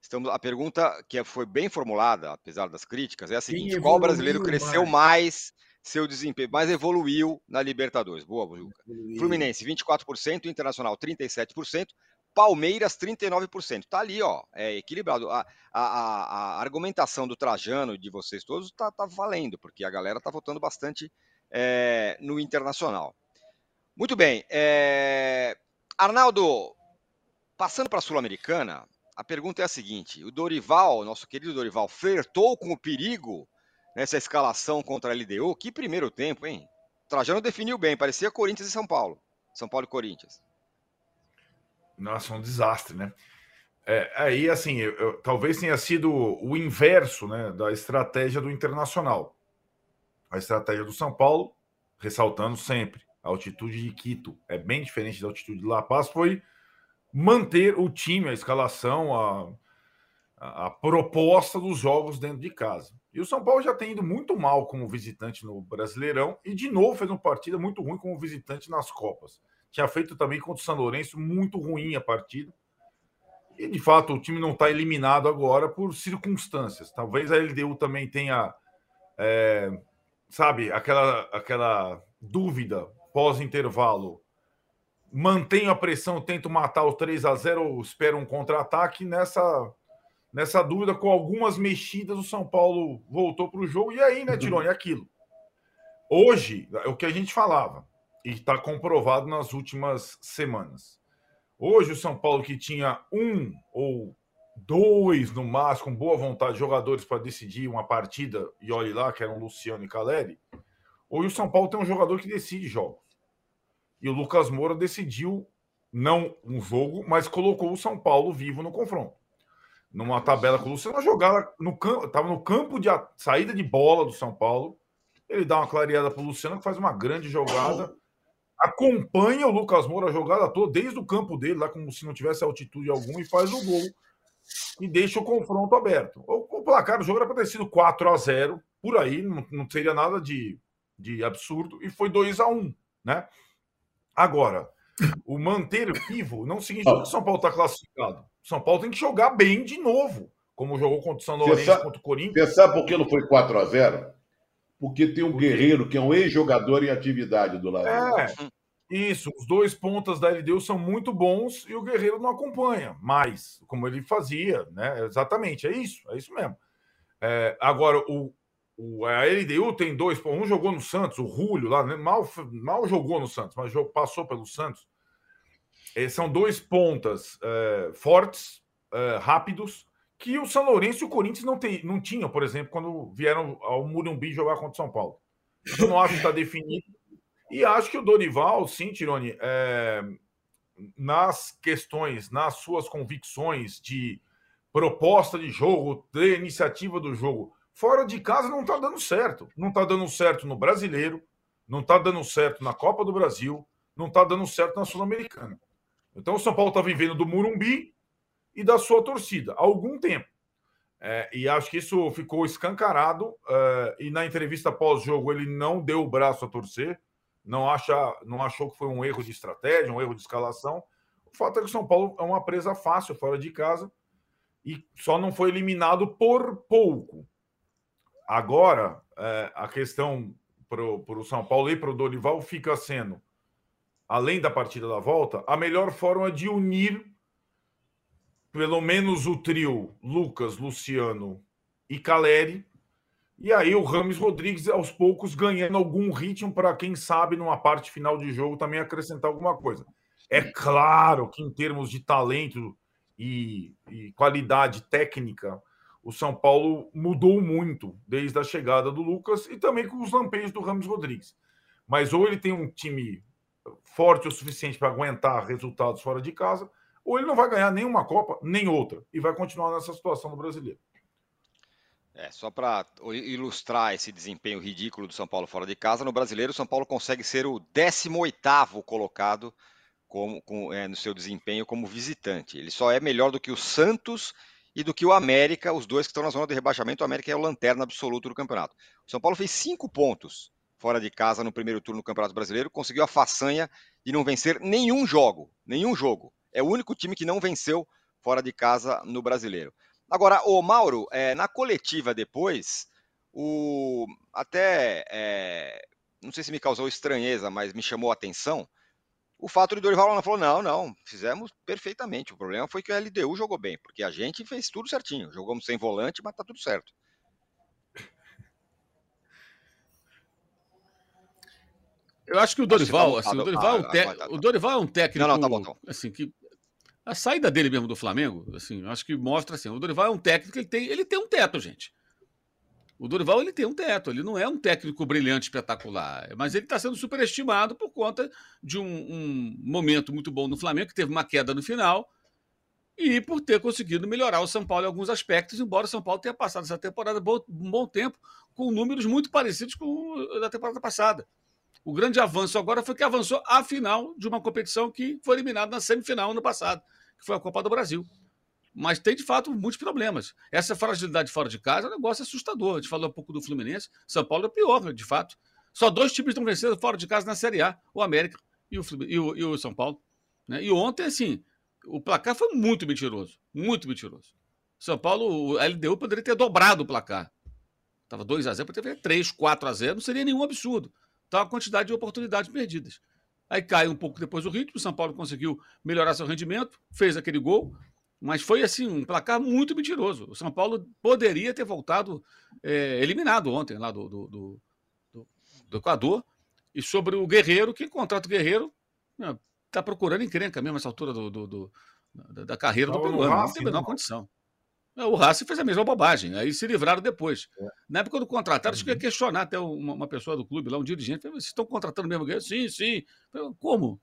Estamos. A pergunta que foi bem formulada, apesar das críticas, é a seguinte: qual brasileiro cresceu mais? mais seu desempenho, mais evoluiu na Libertadores? Boa, Juca. Fluminense, 24%, Internacional, 37%, Palmeiras, 39%. Tá ali, ó, é equilibrado. A, a, a- argumentação do Trajano e de vocês todos tá, tá valendo, porque a galera tá votando bastante é, no Internacional. Muito bem. é, Arnaldo, passando para a Sul-Americana, a pergunta é a seguinte: o Dorival, nosso querido Dorival, flertou com o perigo nessa escalação contra a LDU? Que primeiro tempo, hein? Trajano definiu bem, parecia Corinthians e São Paulo. São Paulo e Corinthians. Nossa, um desastre, né? É, aí, assim, eu- eu- talvez tenha sido o inverso né, da estratégia do Internacional. A estratégia do São Paulo, ressaltando sempre, a altitude de Quito é bem diferente da altitude de La Paz, foi manter o time, a escalação, a, a, proposta dos jogos dentro de casa. E o São Paulo já tem ido muito mal como visitante no Brasileirão e de novo fez uma partida muito ruim como visitante nas Copas. Tinha feito também contra o São Lourenço muito ruim a partida. E de fato o time não está eliminado agora por circunstâncias. Talvez a LDU também tenha, é, sabe, aquela, aquela dúvida pós-intervalo. Mantenho a pressão, tento matar o 3 a 0 ou espero um contra-ataque nessa nessa dúvida, com algumas mexidas, o São Paulo voltou para o jogo. E aí, né, uhum. Tirone, aquilo. Hoje, é o que a gente falava, e está comprovado nas últimas semanas. Hoje, o São Paulo, que tinha um ou dois, no máximo, com boa vontade, jogadores para decidir uma partida, e olhe lá, que eram Luciano e Caleri. Hoje, o São Paulo tem um jogador que decide jogos. E o Lucas Moura decidiu, não um jogo, mas colocou o São Paulo vivo no confronto numa tabela com o Luciano, jogada no campo, estava no campo de a, saída de bola do São Paulo. Ele dá uma clareada para o Luciano, que faz uma grande jogada. Acompanha o Lucas Moura a jogada toda, desde o campo dele, lá como se não tivesse altitude alguma, e faz o gol. E deixa o confronto aberto. O, o placar do jogo era para ter sido 4 a 0 por aí, não, não seria nada de, de absurdo, e foi 2 a 1 né? Agora, o manter vivo não significa que o São Paulo está classificado. São Paulo tem que jogar bem de novo, como jogou contra o São Lourenço, sabe, contra o Corinthians. Você sabe por que não foi 4 a 0 Porque tem um Guerreiro que é um ex-jogador em atividade do lado. É, isso. Os dois pontas da LDU são muito bons e o Guerreiro não acompanha mais, como ele fazia, né? Exatamente, é isso, é isso mesmo. É, agora, o, o, a LDU tem dois, um jogou no Santos, o Rúlio lá, né? mal, mal jogou no Santos, mas passou pelo Santos. É, são dois pontas é, fortes, é, rápidos, que o São Lourenço e o Corinthians não, tem, não tinham, por exemplo, quando vieram ao Murumbi jogar contra o São Paulo. Eu não acho que está definido. E acho que o Dorival, sim, Tironi, é, nas questões, nas suas convicções de proposta de jogo, de iniciativa do jogo, fora de casa não está dando certo. Não está dando certo no brasileiro, não está dando certo na Copa do Brasil, não está dando certo na Sul-Americana. Então o São Paulo está vivendo do Murumbi e da sua torcida há algum tempo. É, e acho que isso ficou escancarado. É, e na entrevista pós-jogo ele não deu o braço a torcer, não, acha, não achou que foi um erro de estratégia, um erro de escalação. O fato é que o São Paulo é uma presa fácil fora de casa e só não foi eliminado por pouco. Agora, é, a questão para o São Paulo e para o Dorival fica sendo além da partida da volta, a melhor forma de unir pelo menos o trio Lucas, Luciano e Caleri. E aí o Rames Rodrigues aos poucos ganhando algum ritmo para quem sabe numa parte final de jogo também acrescentar alguma coisa. É claro que em termos de talento e, e qualidade técnica, o São Paulo mudou muito desde a chegada do Lucas e também com os lampejos do Rames Rodrigues. Mas ou ele tem um time forte o suficiente para aguentar resultados fora de casa, ou ele não vai ganhar nenhuma Copa, nem outra, e vai continuar nessa situação no brasileiro. É, só para ilustrar esse desempenho ridículo do São Paulo fora de casa, no brasileiro, o São Paulo consegue ser o 18 colocado como, com, é, no seu desempenho como visitante. Ele só é melhor do que o Santos e do que o América, os dois que estão na zona de rebaixamento. O América é o lanterna absoluto do campeonato. O São Paulo fez cinco pontos fora de casa no primeiro turno do Campeonato Brasileiro, conseguiu a façanha de não vencer nenhum jogo, nenhum jogo. É o único time que não venceu fora de casa no Brasileiro. Agora, o Mauro, é, na coletiva depois, o até é, não sei se me causou estranheza, mas me chamou a atenção o fato de Dorival não falou não, não, fizemos perfeitamente. O problema foi que a LDU jogou bem, porque a gente fez tudo certinho. Jogamos sem volante, mas tá tudo certo. Eu acho que o Dorival, assim, o Dorival, é um te... o Dorival é um técnico, não, não, tá bom, tá assim, que a saída dele mesmo do Flamengo, assim, acho que mostra assim, o Dorival é um técnico que ele tem, ele tem um teto, gente. O Dorival ele tem um teto, ele não é um técnico brilhante, espetacular, mas ele está sendo superestimado por conta de um, um, momento muito bom no Flamengo, que teve uma queda no final, e por ter conseguido melhorar o São Paulo em alguns aspectos, embora o São Paulo tenha passado essa temporada um bom tempo com números muito parecidos com o da temporada passada. O grande avanço agora foi que avançou à final de uma competição que foi eliminada na semifinal ano passado, que foi a Copa do Brasil. Mas tem de fato muitos problemas. Essa fragilidade fora de casa é um negócio assustador. A gente falou um pouco do Fluminense, São Paulo é pior, de fato. Só dois times estão vencendo fora de casa na Série A, o América e o, e o, e o São Paulo. Né? E ontem, assim, o placar foi muito mentiroso, muito mentiroso. São Paulo, o LDU poderia ter dobrado o placar. Estava 2 a 0 poderia ter 3, 4 a 0 não seria nenhum absurdo. Então, a quantidade de oportunidades perdidas. Aí cai um pouco depois o ritmo, o São Paulo conseguiu melhorar seu rendimento, fez aquele gol, mas foi assim um placar muito mentiroso. O São Paulo poderia ter voltado é, eliminado ontem lá do, do, do, do, Equador. E sobre o Guerreiro, que contrata o Guerreiro, está procurando encrenca mesmo essa altura do, do, da, carreira do peruano. Não tem a menor condição. É, o Racing fez a mesma bobagem, aí se livraram depois. É. Na época do contrataram, acho que ia uhum. questionar até uma, uma, pessoa do clube lá, um dirigente, vocês estão contratando mesmo Guerreiro? Sim, sim. Como?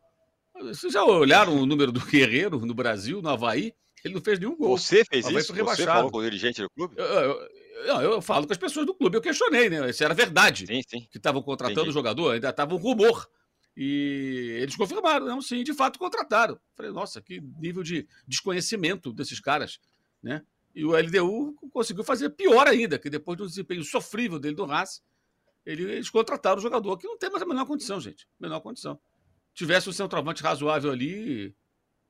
Vocês já olharam o número do Guerreiro no Brasil, no Havaí? Ele não fez nenhum gol. Você fez isso? Você falou com o dirigente do clube? Eu, eu, eu, eu, falo com as pessoas do clube. Eu questionei, né? Se era verdade sim, sim. que estavam contratando o jogador, ainda estava um rumor. E eles confirmaram, não, sim, de fato contrataram. Falei, nossa, que nível de desconhecimento desses caras, né? E o LDU conseguiu fazer pior ainda, que depois do desempenho sofrível dele do Haas, eles contrataram o jogador, que não tem mais a menor condição, gente. Menor condição. Tivesse um centroavante razoável ali,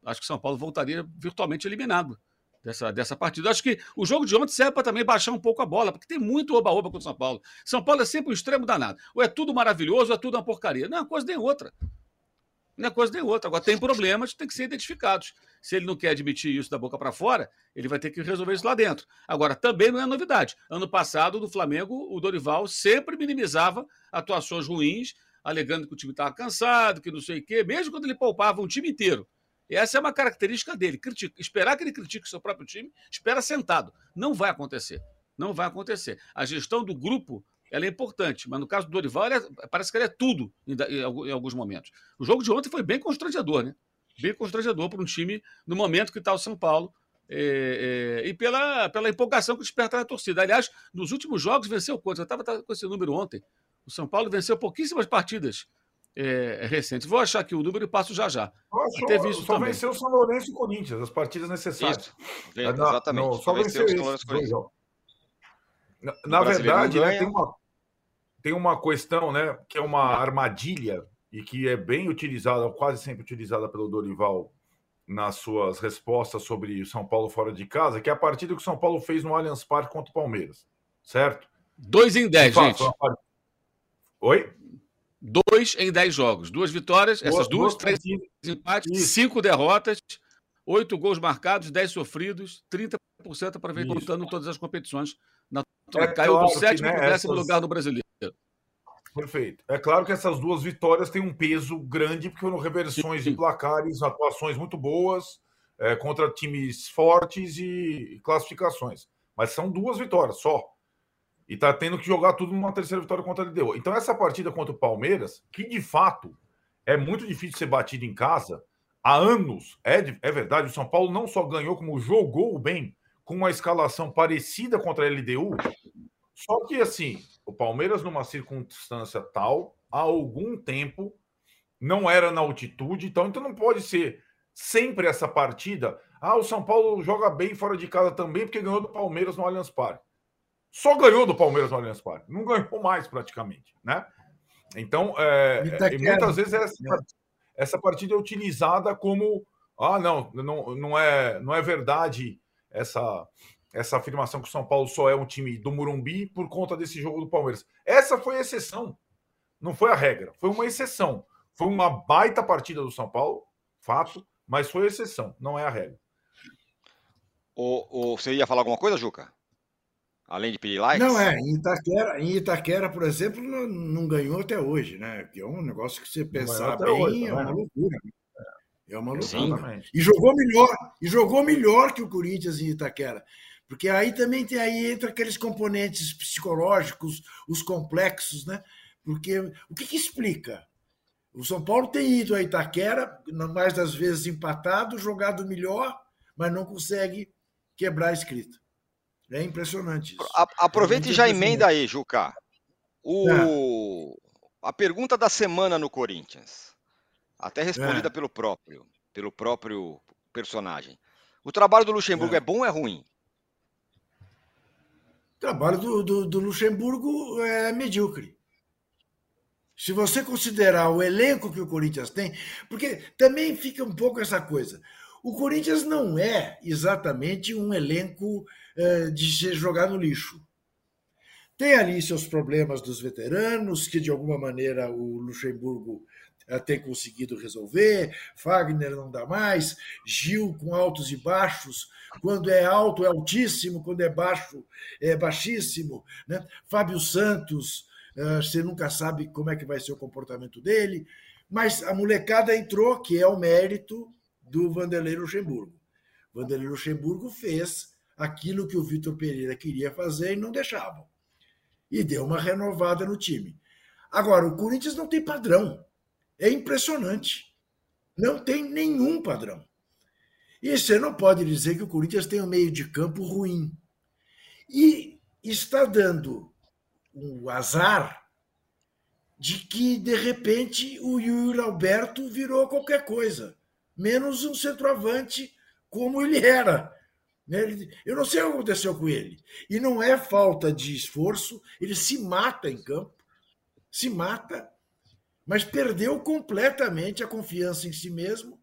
acho que São Paulo voltaria virtualmente eliminado dessa, dessa partida. Acho que o jogo de ontem serve para também baixar um pouco a bola, porque tem muito oba-oba contra o São Paulo. São Paulo é sempre um extremo danado. Ou é tudo maravilhoso, ou é tudo uma porcaria. Não é uma coisa nem outra. Não é coisa nem outra. Agora, tem problemas que têm que ser identificados. Se ele não quer admitir isso da boca para fora, ele vai ter que resolver isso lá dentro. Agora, também não é novidade. Ano passado, no Flamengo, o Dorival sempre minimizava atuações ruins, alegando que o time estava cansado, que não sei o quê, mesmo quando ele poupava um time inteiro. Essa é uma característica dele. Critica, esperar que ele critique o seu próprio time, espera sentado. Não vai acontecer. Não vai acontecer. A gestão do grupo ela é importante, mas no caso do Dorival, é, parece que ela é tudo em, em, alguns momentos. O jogo de ontem foi bem constrangedor, né? Bem constrangedor para um time no momento que está o São Paulo. É, é, e pela, pela empolgação que desperta na torcida. Aliás, nos últimos jogos venceu quantos? Eu estava com esse número ontem. O São Paulo venceu pouquíssimas partidas é, recentes. Vou achar aqui o número e passo já já. Só, Teve isso só também. venceu o São Lourenço e o Corinthians, as partidas necessárias. Isso. Exatamente. Não, só, venceu, venceu esse, Corinthians. Na, na verdade, né, tem, uma, tem uma questão né, que é uma armadilha e que é bem utilizada, quase sempre utilizada pelo Dorival nas suas respostas sobre o São Paulo fora de casa, que é a partida que o São Paulo fez no Allianz Parque contra o Palmeiras, certo? Dois em dez, gente. Oi? Dois em dez jogos. Duas vitórias, essas duas, três empates, Isso. cinco derrotas, oito gols marcados, dez sofridos, 30% aproveitando todas as competições. Na... É Caiu claro do sétimo para o né, décimo essas... lugar no brasileiro. Perfeito. É claro que essas duas vitórias têm um peso grande, porque foram reversões Sim. de placares, atuações muito boas é, contra times fortes e classificações. Mas são duas vitórias só e está tendo que jogar tudo numa terceira vitória contra a LDU. Então, essa partida contra o Palmeiras, que de fato é muito difícil ser batido em casa, há anos, é, é verdade, o São Paulo não só ganhou, como jogou bem, com uma escalação parecida contra a LDU. Só que, assim, o Palmeiras, numa circunstância tal, há algum tempo, não era na altitude, então, então não pode ser sempre essa partida. Ah, o São Paulo joga bem fora de casa também, porque ganhou do Palmeiras no Allianz Parque só ganhou do Palmeiras no Allianz Parque, não ganhou mais praticamente, né? Então, é, e muitas vezes essa, essa partida é utilizada como ah, não, não, não é, não é verdade essa essa afirmação que o São Paulo só é um time do Murumbi por conta desse jogo do Palmeiras. Essa foi a exceção, não foi a regra, foi uma exceção. Foi uma baita partida do São Paulo, fato, mas foi a exceção, não é a regra. O, o, você ia falar alguma coisa, Juca? Além de pedir likes? Não, é. Em Itaquera, em Itaquera por exemplo, não, não ganhou até hoje, né? Que é um negócio que você pensar bem hoje, é uma loucura. Né? É uma loucura. Sim. E jogou melhor, e jogou melhor que o Corinthians em Itaquera. Porque aí também tem aí entra aqueles componentes psicológicos, os complexos, né? Porque o que, que explica? O São Paulo tem ido a Itaquera, mais das vezes empatado, jogado melhor, mas não consegue quebrar a escrita. É impressionante isso. aproveita é e já emenda aí, Juca. O... É. A pergunta da semana no Corinthians, até respondida é. pelo próprio, pelo próprio personagem. O trabalho do Luxemburgo é, é bom ou é ruim? O trabalho do, do, do Luxemburgo é medíocre. Se você considerar o elenco que o Corinthians tem, porque também fica um pouco essa coisa. O Corinthians não é exatamente um elenco eh, de ser jogar no lixo. Tem ali seus problemas dos veteranos, que de alguma maneira o Luxemburgo eh, tem conseguido resolver. Fagner não dá mais. Gil com altos e baixos. Quando é alto é altíssimo, quando é baixo é baixíssimo. Né? Fábio Santos ah, você nunca sabe como é que vai ser o comportamento dele. Mas a molecada entrou, que é o mérito do Vanderlei Luxemburgo. Vanderlei Luxemburgo fez aquilo que o Vitor Pereira queria fazer e não deixava. E deu uma renovada no time. Agora, o Corinthians não tem padrão. É impressionante. Não tem nenhum padrão. E você não pode dizer que o Corinthians tem um meio de campo ruim. E está dando o azar de que, de repente, o Yuri Alberto virou qualquer coisa, menos um centroavante como ele era. Né? Eu não sei o que aconteceu com ele. E não é falta de esforço, ele se mata em campo, se mata, mas perdeu completamente a confiança em si mesmo.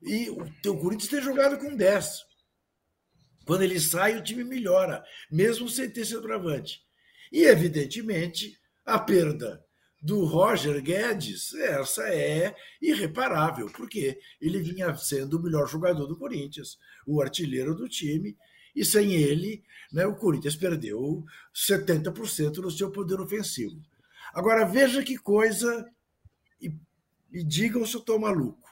E o Corinthians tem jogado com 10. Quando ele sai, o time melhora, mesmo sem ter centroavante. E, evidentemente, a perda do Roger Guedes, essa é irreparável, porque ele vinha sendo o melhor jogador do Corinthians, o artilheiro do time, e sem ele, né, o Corinthians perdeu 70% do seu poder ofensivo. Agora, veja que coisa, e, e digam se eu estou maluco.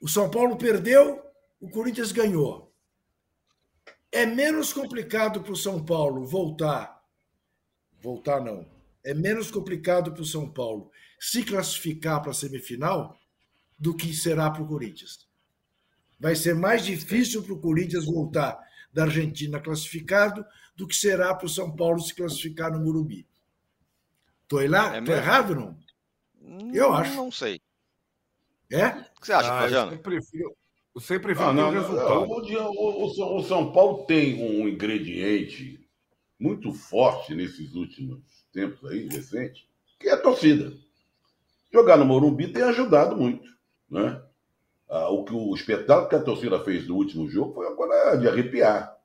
O São Paulo perdeu, o Corinthians ganhou. É menos complicado para o São Paulo voltar. Voltar não. É menos complicado para o São Paulo se classificar para a semifinal do que será para o Corinthians. Vai ser mais difícil para o Corinthians voltar da Argentina classificado do que será para o São Paulo se classificar no Morumbi. Estou lá? Estou é errado não? Eu acho. Não sei. É? O que você acha, ah, Eu prefiro, eu sempre prefiro ah, não, o resultado. O, o, o, São Paulo tem um ingrediente muito forte nesses últimos tempos aí, recente, que é a torcida. Jogar no Morumbi tem ajudado muito, né? Ah, o que o espetáculo que a torcida fez no último jogo foi agora de arrepiar.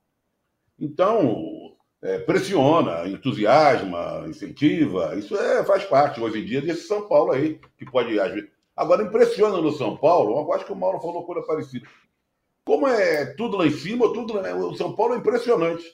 Então, é, pressiona, entusiasma, incentiva. Isso é, faz parte hoje em dia desse São Paulo aí, que pode Agora, impressiona no São Paulo, acho que o Mauro falou coisa parecida. Como é tudo lá em cima, tudo lá... o São Paulo é impressionante.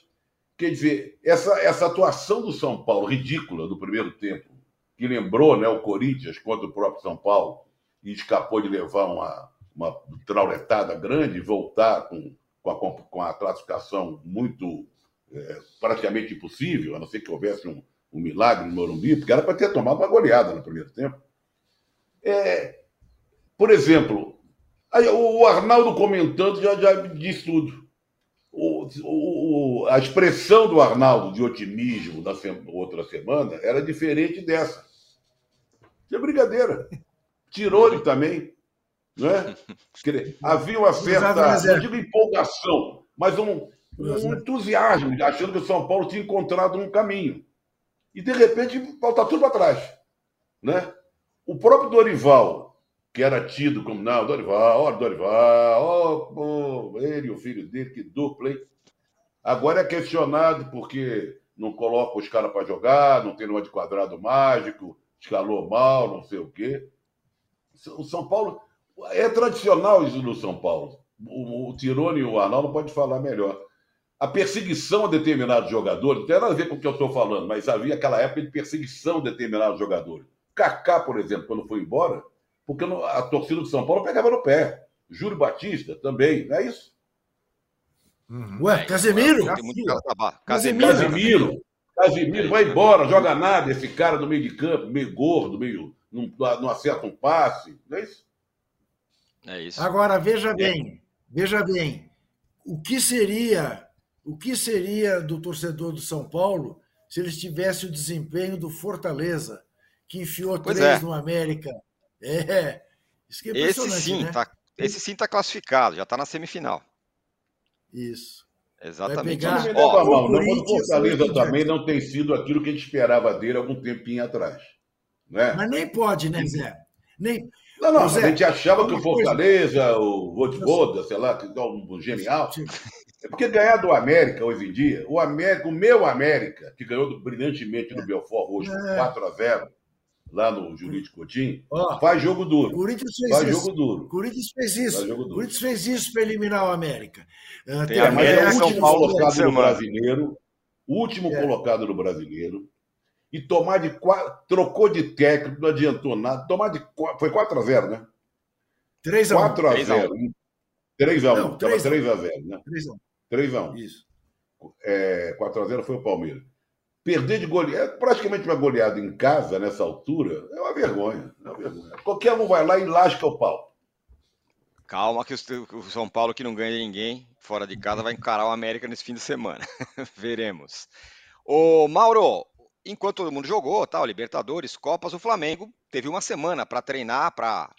Quer dizer, essa, essa atuação do São Paulo, ridícula, do primeiro tempo, que lembrou né, o Corinthians contra o próprio São Paulo, e escapou de levar uma, uma trauletada grande e voltar com, com, a, com a classificação muito é, praticamente impossível, a não ser que houvesse um, um milagre no Morumbi, porque era para ter tomado uma goleada no primeiro tempo. É, por exemplo, o Arnaldo comentando já, já diz tudo. O, o, a expressão do Arnaldo de otimismo da outra semana era diferente dessa. Isso é brincadeira. Tirou ele também. Né? Havia uma certa, não digo empolgação, mas um, um entusiasmo, achando que o São Paulo tinha encontrado um caminho. E, de repente, volta tudo para trás. Né? O próprio Dorival, que era tido como, não, Dorival, ó, Dorival, ó, ele e o filho dele, que dupla, hein? Agora é questionado porque não coloca os caras para jogar, não tem nome de quadrado mágico, escalou mal, não sei o quê. O São Paulo. É tradicional isso no São Paulo. O, o Tirone e o Arnaldo pode falar melhor. A perseguição a determinados jogadores, não tem nada a ver com o que eu estou falando, mas havia aquela época de perseguição a determinados jogadores. Kaká, por exemplo, quando foi embora, porque a torcida do São Paulo pegava no pé. Júlio Batista também, não é isso? Uhum. Ué, Casemiro? Casemiro. Casemiro. Casemiro, vai embora, joga nada, esse cara do meio de campo, meio gordo, meio. Não, não acerta um passe, não é isso? É isso. Agora, veja bem, veja bem, o que seria, o que seria do torcedor do São Paulo se eles tivessem o desempenho do Fortaleza, que enfiou pois três é. no América. É, isso que é Esse sim, né? tá, esse sim está classificado, já está na semifinal. Isso. Exatamente. pegar- Não Ó, o mal, não. Corinthians O Fortaleza e o também não tem sido aquilo que a gente esperava dele algum tempinho atrás. Né? Mas nem pode, né, Zé? Nem... Não, não, Zé, a gente achava que o Fortaleza, o Voivoda, sei lá, que é um genial. É porque ganhar do América hoje em dia, o América, o meu América, que ganhou brilhantemente do Belfort hoje É. 4 a 0 lá no Jurídico Coutinho, Ó, faz jogo duro. Corinthians fez Faz isso. jogo duro. Corinthians fez Faz isso. jogo O duro. Corinthians fez isso para eliminar o América. Ah, Tem tem- América Mas é o é, São último Paulo colocado no brasileiro, último É. colocado no brasileiro, e tomar de quatro, trocou de técnico, não adiantou nada. Tomar de quatro, foi 4 a 0 né? 3 a 1. 4 a 3 a 1. 0 3 a 1 Não, Estava 3 a 1. 3 a 0 né? 3 a 1. 3 a 1 Isso. é, 4x0 foi o Palmeiras. Perder de goleada, praticamente uma goleada em casa nessa altura, é uma vergonha. É uma vergonha. Qualquer um vai lá e lasca o pau. Calma que o São Paulo que não ganha ninguém fora de casa vai encarar o América nesse fim de semana. Veremos. Ô Mauro, enquanto todo mundo jogou, tal, Libertadores, Copas, o Flamengo teve uma semana para treinar, para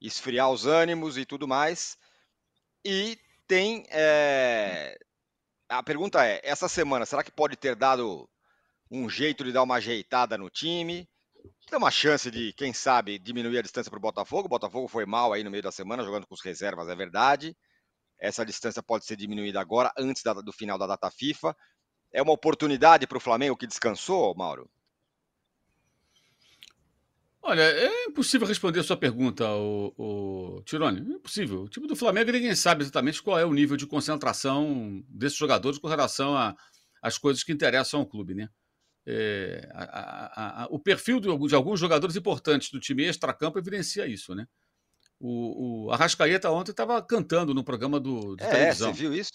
esfriar os ânimos e tudo mais. E tem é, a pergunta é, essa semana será que pode ter dado um jeito de dar uma ajeitada no time? Tem uma chance de, quem sabe, diminuir a distância para o Botafogo. O Botafogo foi mal aí no meio da semana, jogando com os reservas, é verdade. Essa distância pode ser diminuída agora, antes da- do final da data FIFA. É uma oportunidade para o Flamengo que descansou, Mauro? Olha, é impossível responder a sua pergunta, o, o Tirone. É impossível. O time do Flamengo ninguém sabe exatamente qual é o nível de concentração desses jogadores com relação a- às coisas que interessam ao clube, né? É, a- a- a- o perfil de, algum- de alguns jogadores importantes do time extracampo evidencia isso, né? O, o Arrascaeta ontem estava cantando no programa do, de É, televisão. você viu isso?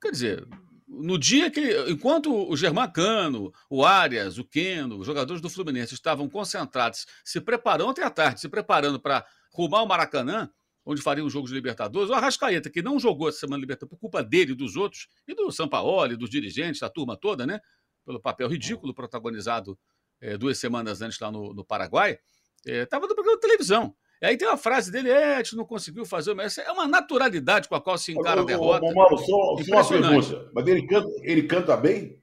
Quer dizer, no dia que, enquanto o Germancano, o Arias, o Keno, os jogadores do Fluminense estavam concentrados, se preparando ontem à tarde, se preparando para rumar o Maracanã, onde faria um jogo de Libertadores, o Arrascaeta, que não jogou essa semana Libertadores por culpa dele e dos outros, e do Sampaoli, dos dirigentes, da turma toda, né? Pelo papel ridículo protagonizado eh, duas semanas antes lá no, no Paraguai, estava no programa de televisão. E aí tem uma frase dele, é, a gente não conseguiu fazer, mas é uma naturalidade com a qual se encara a derrota. ô, Mauro, só, só uma pergunta. Mas ele canta, ele canta bem?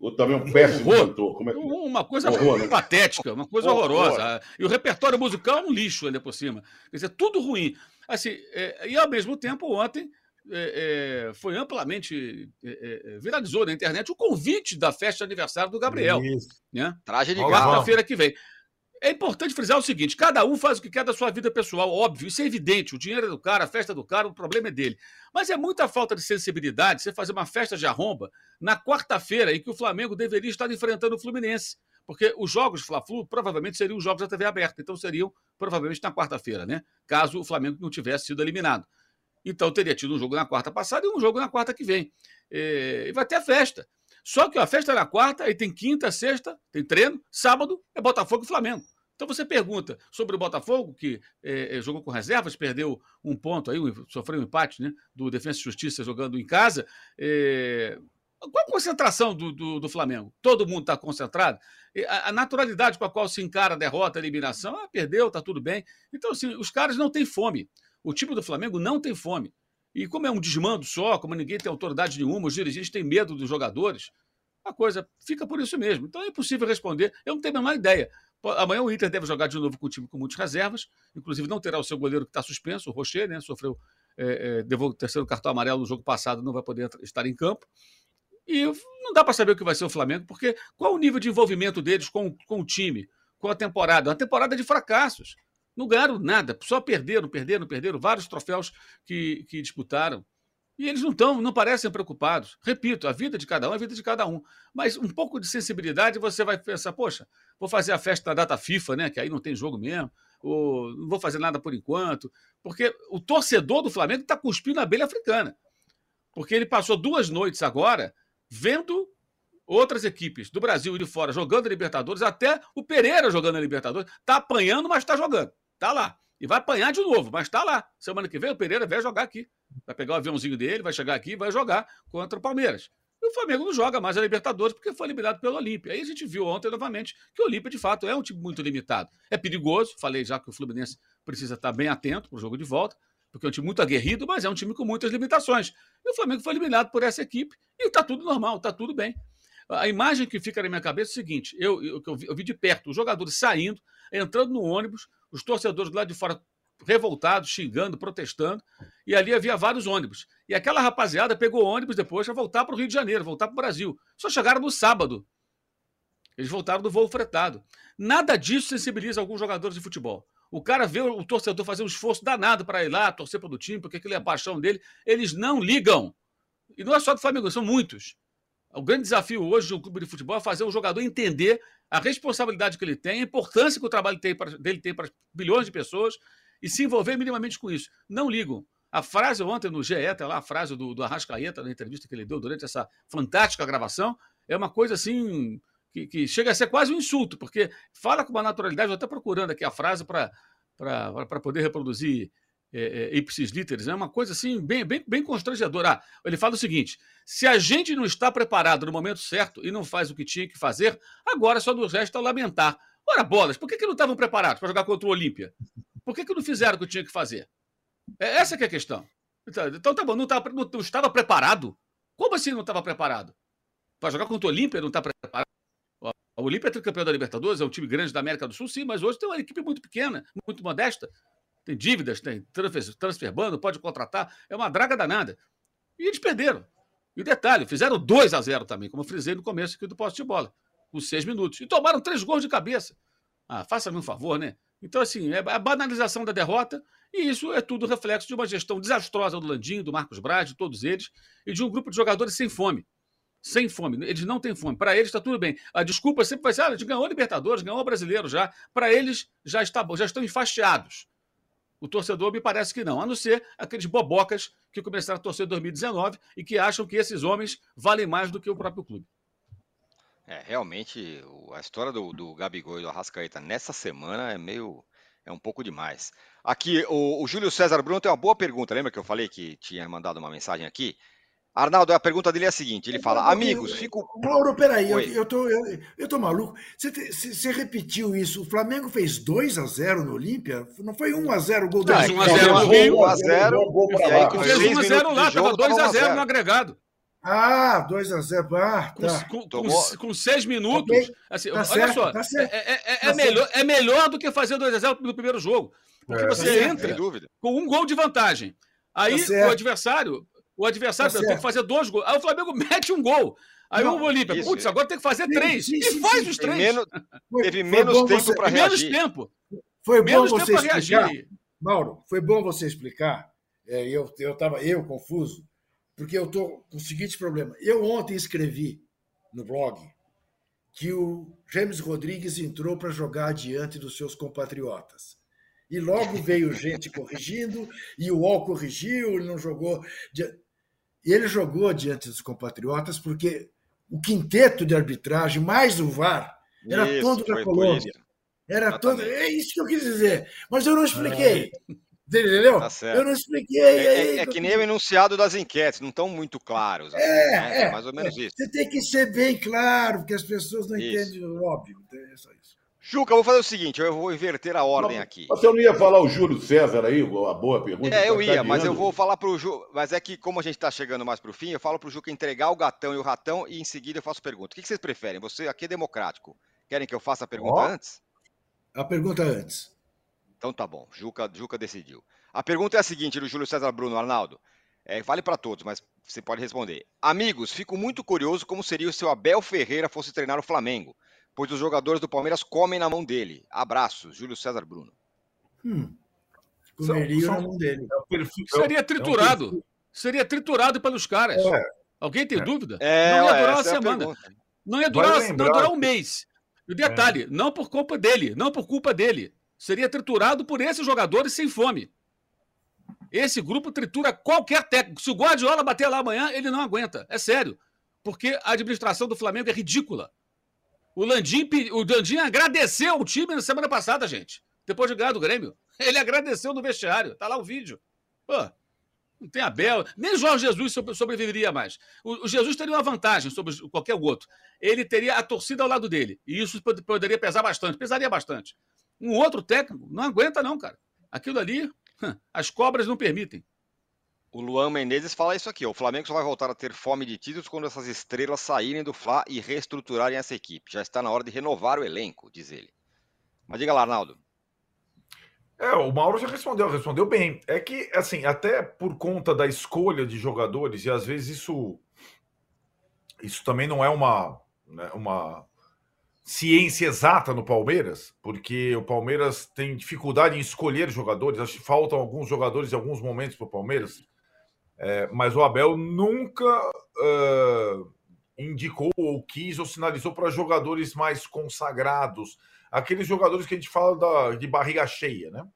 Ou também é um péssimo Horror. cantor? Como é que... Uma coisa Horror, né? patética, uma coisa Horror. horrorosa. E o repertório musical é um lixo ainda por cima. Quer dizer, tudo ruim. Assim, é, e ao mesmo tempo, ontem é, é, foi amplamente é, é, viralizou na internet o convite da festa de aniversário do Gabriel. Isso. Né? Traje de. Quarta-feira que vem. É importante frisar o seguinte: cada um faz o que quer da sua vida pessoal, óbvio, isso é evidente. O dinheiro é do cara, a festa é do cara, o problema é dele. Mas é muita falta de sensibilidade você fazer uma festa de arromba na quarta-feira em que o Flamengo deveria estar enfrentando o Fluminense. Porque os jogos de Fla-Flu provavelmente seriam jogos da TV aberta, então seriam provavelmente na quarta-feira, né? Caso o Flamengo não tivesse sido eliminado. Então teria tido um jogo na quarta passada e um jogo na quarta que vem. É, E vai ter a festa. Só que ó, a festa é na quarta, aí tem quinta, sexta, tem treino, sábado é Botafogo e Flamengo. Então você pergunta sobre o Botafogo, que é, é, jogou com reservas, perdeu um ponto aí, sofreu um empate né, do Defensa e Justiça jogando em casa. é, qual a concentração do, do, do Flamengo? Todo mundo está concentrado? A, naturalidade com a qual se encara a derrota, a eliminação, ah, perdeu, tá tudo bem. Então, assim, os caras não têm fome. O time do Flamengo não tem fome. E como é um desmando só, como ninguém tem autoridade nenhuma, os dirigentes têm medo dos jogadores, a coisa fica por isso mesmo. Então é impossível responder. Eu não tenho a menor ideia. Amanhã o Inter deve jogar de novo com o time com muitas reservas. Inclusive, não terá o seu goleiro que está suspenso, o Rocher, né? Sofreu, é, é, levou o terceiro cartão amarelo no jogo passado, não vai poder estar em campo. E não dá para saber o que vai ser o Flamengo, porque qual o nível de envolvimento deles com, com o time, com a temporada? Uma temporada de fracassos. Não ganharam nada, só perderam, perderam, perderam vários troféus que, que disputaram. E eles não estão, não parecem preocupados. Repito, a vida de cada um é a vida de cada um. Mas um pouco de sensibilidade você vai pensar, poxa, vou fazer a festa da data FIFA, né? Que aí não tem jogo mesmo, ou não vou fazer nada por enquanto. Porque o torcedor do Flamengo está cuspindo a abelha africana. Porque ele passou duas noites agora vendo outras equipes do Brasil e de fora jogando a Libertadores, até o Pereira jogando a Libertadores. Está apanhando, mas está jogando. Está lá. E vai apanhar de novo, mas está lá. Semana que vem o Pereira vai jogar aqui. Vai pegar o aviãozinho dele, vai chegar aqui e vai jogar contra o Palmeiras. E o Flamengo não joga mais a Libertadores porque foi eliminado pelo Olímpia. Aí a gente viu ontem novamente que o Olímpia, de fato, é um time muito limitado. É perigoso, falei já que o Fluminense precisa estar bem atento para o jogo de volta, porque é um time muito aguerrido, mas é um time com muitas limitações. E o Flamengo foi eliminado por essa equipe e está tudo normal, está tudo bem. A imagem que fica na minha cabeça é o seguinte: eu, eu, eu, vi, eu vi de perto os jogadores saindo, entrando no ônibus, os torcedores lá de fora revoltados, xingando, protestando, e ali havia vários ônibus. E aquela rapaziada pegou ônibus depois para voltar para o Rio de Janeiro, voltar para o Brasil. Só chegaram no sábado. Eles voltaram do voo fretado. Nada disso sensibiliza alguns jogadores de futebol. O cara vê o torcedor fazer um esforço danado para ir lá, torcer pelo time, porque aquilo é a paixão dele. Eles não ligam. E não é só do Flamengo, são muitos. O grande desafio hoje de um clube de futebol é fazer o jogador entender a responsabilidade que ele tem, a importância que o trabalho tem pra, dele tem para bilhões de pessoas e se envolver minimamente com isso. Não ligam. A frase ontem no GE, tá lá a frase do, do Arrascaeta, na entrevista que ele deu durante essa fantástica gravação, é uma coisa assim que, que chega a ser quase um insulto, porque fala com uma naturalidade, eu estou procurando aqui a frase para poder reproduzir é, é, ipsis literis, é uma coisa assim bem, bem, bem constrangedora. Ah, ele fala o seguinte: se a gente não está preparado no momento certo e não faz o que tinha que fazer, agora só nos resta lamentar. Ora, bolas, por que, que não estavam preparados para jogar contra o Olímpia? Por que, que não fizeram o que tinha que fazer? É essa que é a questão. Então, então tá bom, não, tava, não, não estava preparado? Como assim não estava preparado? Para jogar contra o Olímpia não está preparado? O Olímpia é tricampeão da Libertadores, é um time grande da América do Sul, sim, mas hoje tem uma equipe muito pequena, muito modesta. Tem dívidas, tem transfer, transfer bando, pode contratar, é uma draga danada. E eles perderam. E o detalhe, fizeram 2 a 0 também, como eu frisei no começo aqui do poste de bola, com seis minutos. E tomaram três gols de cabeça. Ah, faça-me um favor, né? Então, assim, é a banalização da derrota, e isso é tudo reflexo de uma gestão desastrosa do Landinho, do Marcos Braz, de todos eles, e de um grupo de jogadores sem fome. Sem fome. Eles não têm fome. Para eles está tudo bem. A desculpa sempre vai ser: ah, a gente ganhou Libertadores, ganhou o brasileiro já. Para eles já, está, já estão enfastiados. O torcedor me parece que não, a não ser aqueles bobocas que começaram a torcer em 2019 e que acham que esses homens valem mais do que o próprio clube. É, realmente, a história do, do Gabigol e do Arrascaeta nessa semana é meio. é um pouco demais. Aqui, o, o Júlio César Bruno tem uma boa pergunta. Lembra que eu falei que tinha mandado uma mensagem aqui? Arnaldo, a pergunta dele é a seguinte: ele fala, amigos, fico. Mauro, peraí, eu, eu, tô, eu, eu tô maluco. Você, você, repetiu isso. O Flamengo fez 2 a 0 no Olímpia? Não foi 1 a 0 o gol do Não, 1 a 0 no Rio. 1 a 0 E aí, com 1 a 0 lá, estava 2 a 0 no agregado. Ah, 2 a 0 Ah, tá. Com, com, com, com seis minutos. Okay. Assim, tá olha certo, só, tá é, é, é, tá melhor, é melhor do que fazer 2 a 0 no primeiro jogo. Porque é, você tá entra com um gol de vantagem. Aí tá o adversário, o adversário tá tem que fazer dois gols. Aí o Flamengo mete um gol. Aí não, o Olímpia, putz, agora tem que fazer três. Sim, sim, e faz sim, os três. Menos, teve menos tempo para reagir. Menos tempo. Foi bom você explicar. Mauro, foi bom você explicar. É, eu estava eu confuso porque eu estou com o seguinte problema. Eu ontem escrevi no blog que o James Rodrigues entrou para jogar diante dos seus compatriotas. E logo veio gente corrigindo, e o UOL corrigiu, ele não jogou. E ele jogou diante dos compatriotas porque o quinteto de arbitragem, mais o VAR, era isso, todo da Colômbia. Era Exatamente. todo. É isso que eu quis dizer. Mas eu não expliquei. É. Entendeu? Tá eu não expliquei. É, é, é, que nem o enunciado das enquetes, não estão muito claros. Assim, é, né? é, mais ou menos isso. Você tem que ser bem claro, porque as pessoas não isso. entendem, óbvio. É só isso. Juca, eu vou fazer o seguinte, eu vou inverter a ordem aqui. Você não ia falar o Júlio César aí, a boa pergunta? É, eu ia, mas eu vou falar para o Juca. Mas é que, como a gente está chegando mais para o fim, eu falo para o Juca entregar o gatão e o ratão e em seguida eu faço pergunta. O que vocês preferem? Você aqui é democrático. Querem que eu faça a pergunta oh. antes? A pergunta antes. Então tá bom, Juca, Juca decidiu. A pergunta é a seguinte, do Júlio César Bruno, Arnaldo. É, vale para todos, mas você pode responder. Amigos, fico muito curioso como seria se o Abel Ferreira fosse treinar o Flamengo, pois os jogadores do Palmeiras comem na mão dele. Abraços, Júlio César Bruno. Hum. Comeria são, na mão dele. É seria triturado. É seria triturado pelos caras. É. Alguém tem dúvida? É, não ia durar uma semana. Não ia durar, não ia durar um mês. E detalhe, não por culpa dele, não por culpa dele. Seria triturado por esses jogadores sem fome. Esse grupo tritura qualquer técnico. Se o Guardiola bater lá amanhã, ele não aguenta. É sério. Porque a administração do Flamengo é ridícula. O Landim, o Landim agradeceu o time na semana passada, gente. Depois de ganhar do Grêmio. Ele agradeceu no vestiário. Tá lá o vídeo. Pô, não tem Abel. Nem Jorge Jesus sobreviveria mais. O, Jesus teria uma vantagem sobre qualquer outro. Ele teria a torcida ao lado dele. E isso poderia pesar bastante. Pesaria bastante. Um outro técnico não aguenta, não, cara Aquilo ali, as cobras não permitem. O Luan Menezes fala isso aqui: ó, o Flamengo só vai voltar a ter fome de títulos quando essas estrelas saírem do Fla e reestruturarem essa equipe. Já está na hora de renovar o elenco, diz ele. Mas diga lá, Arnaldo. É, o Mauro já respondeu, respondeu bem. É que, assim, até por conta da escolha de jogadores, e às vezes isso, isso também não é uma, né, uma ciência exata no Palmeiras, porque o Palmeiras tem dificuldade em escolher jogadores, acho que faltam alguns jogadores em alguns momentos para o Palmeiras. É, mas o Abel nunca uh, indicou ou quis ou sinalizou para jogadores mais consagrados, aqueles jogadores que a gente fala da, de barriga cheia, né?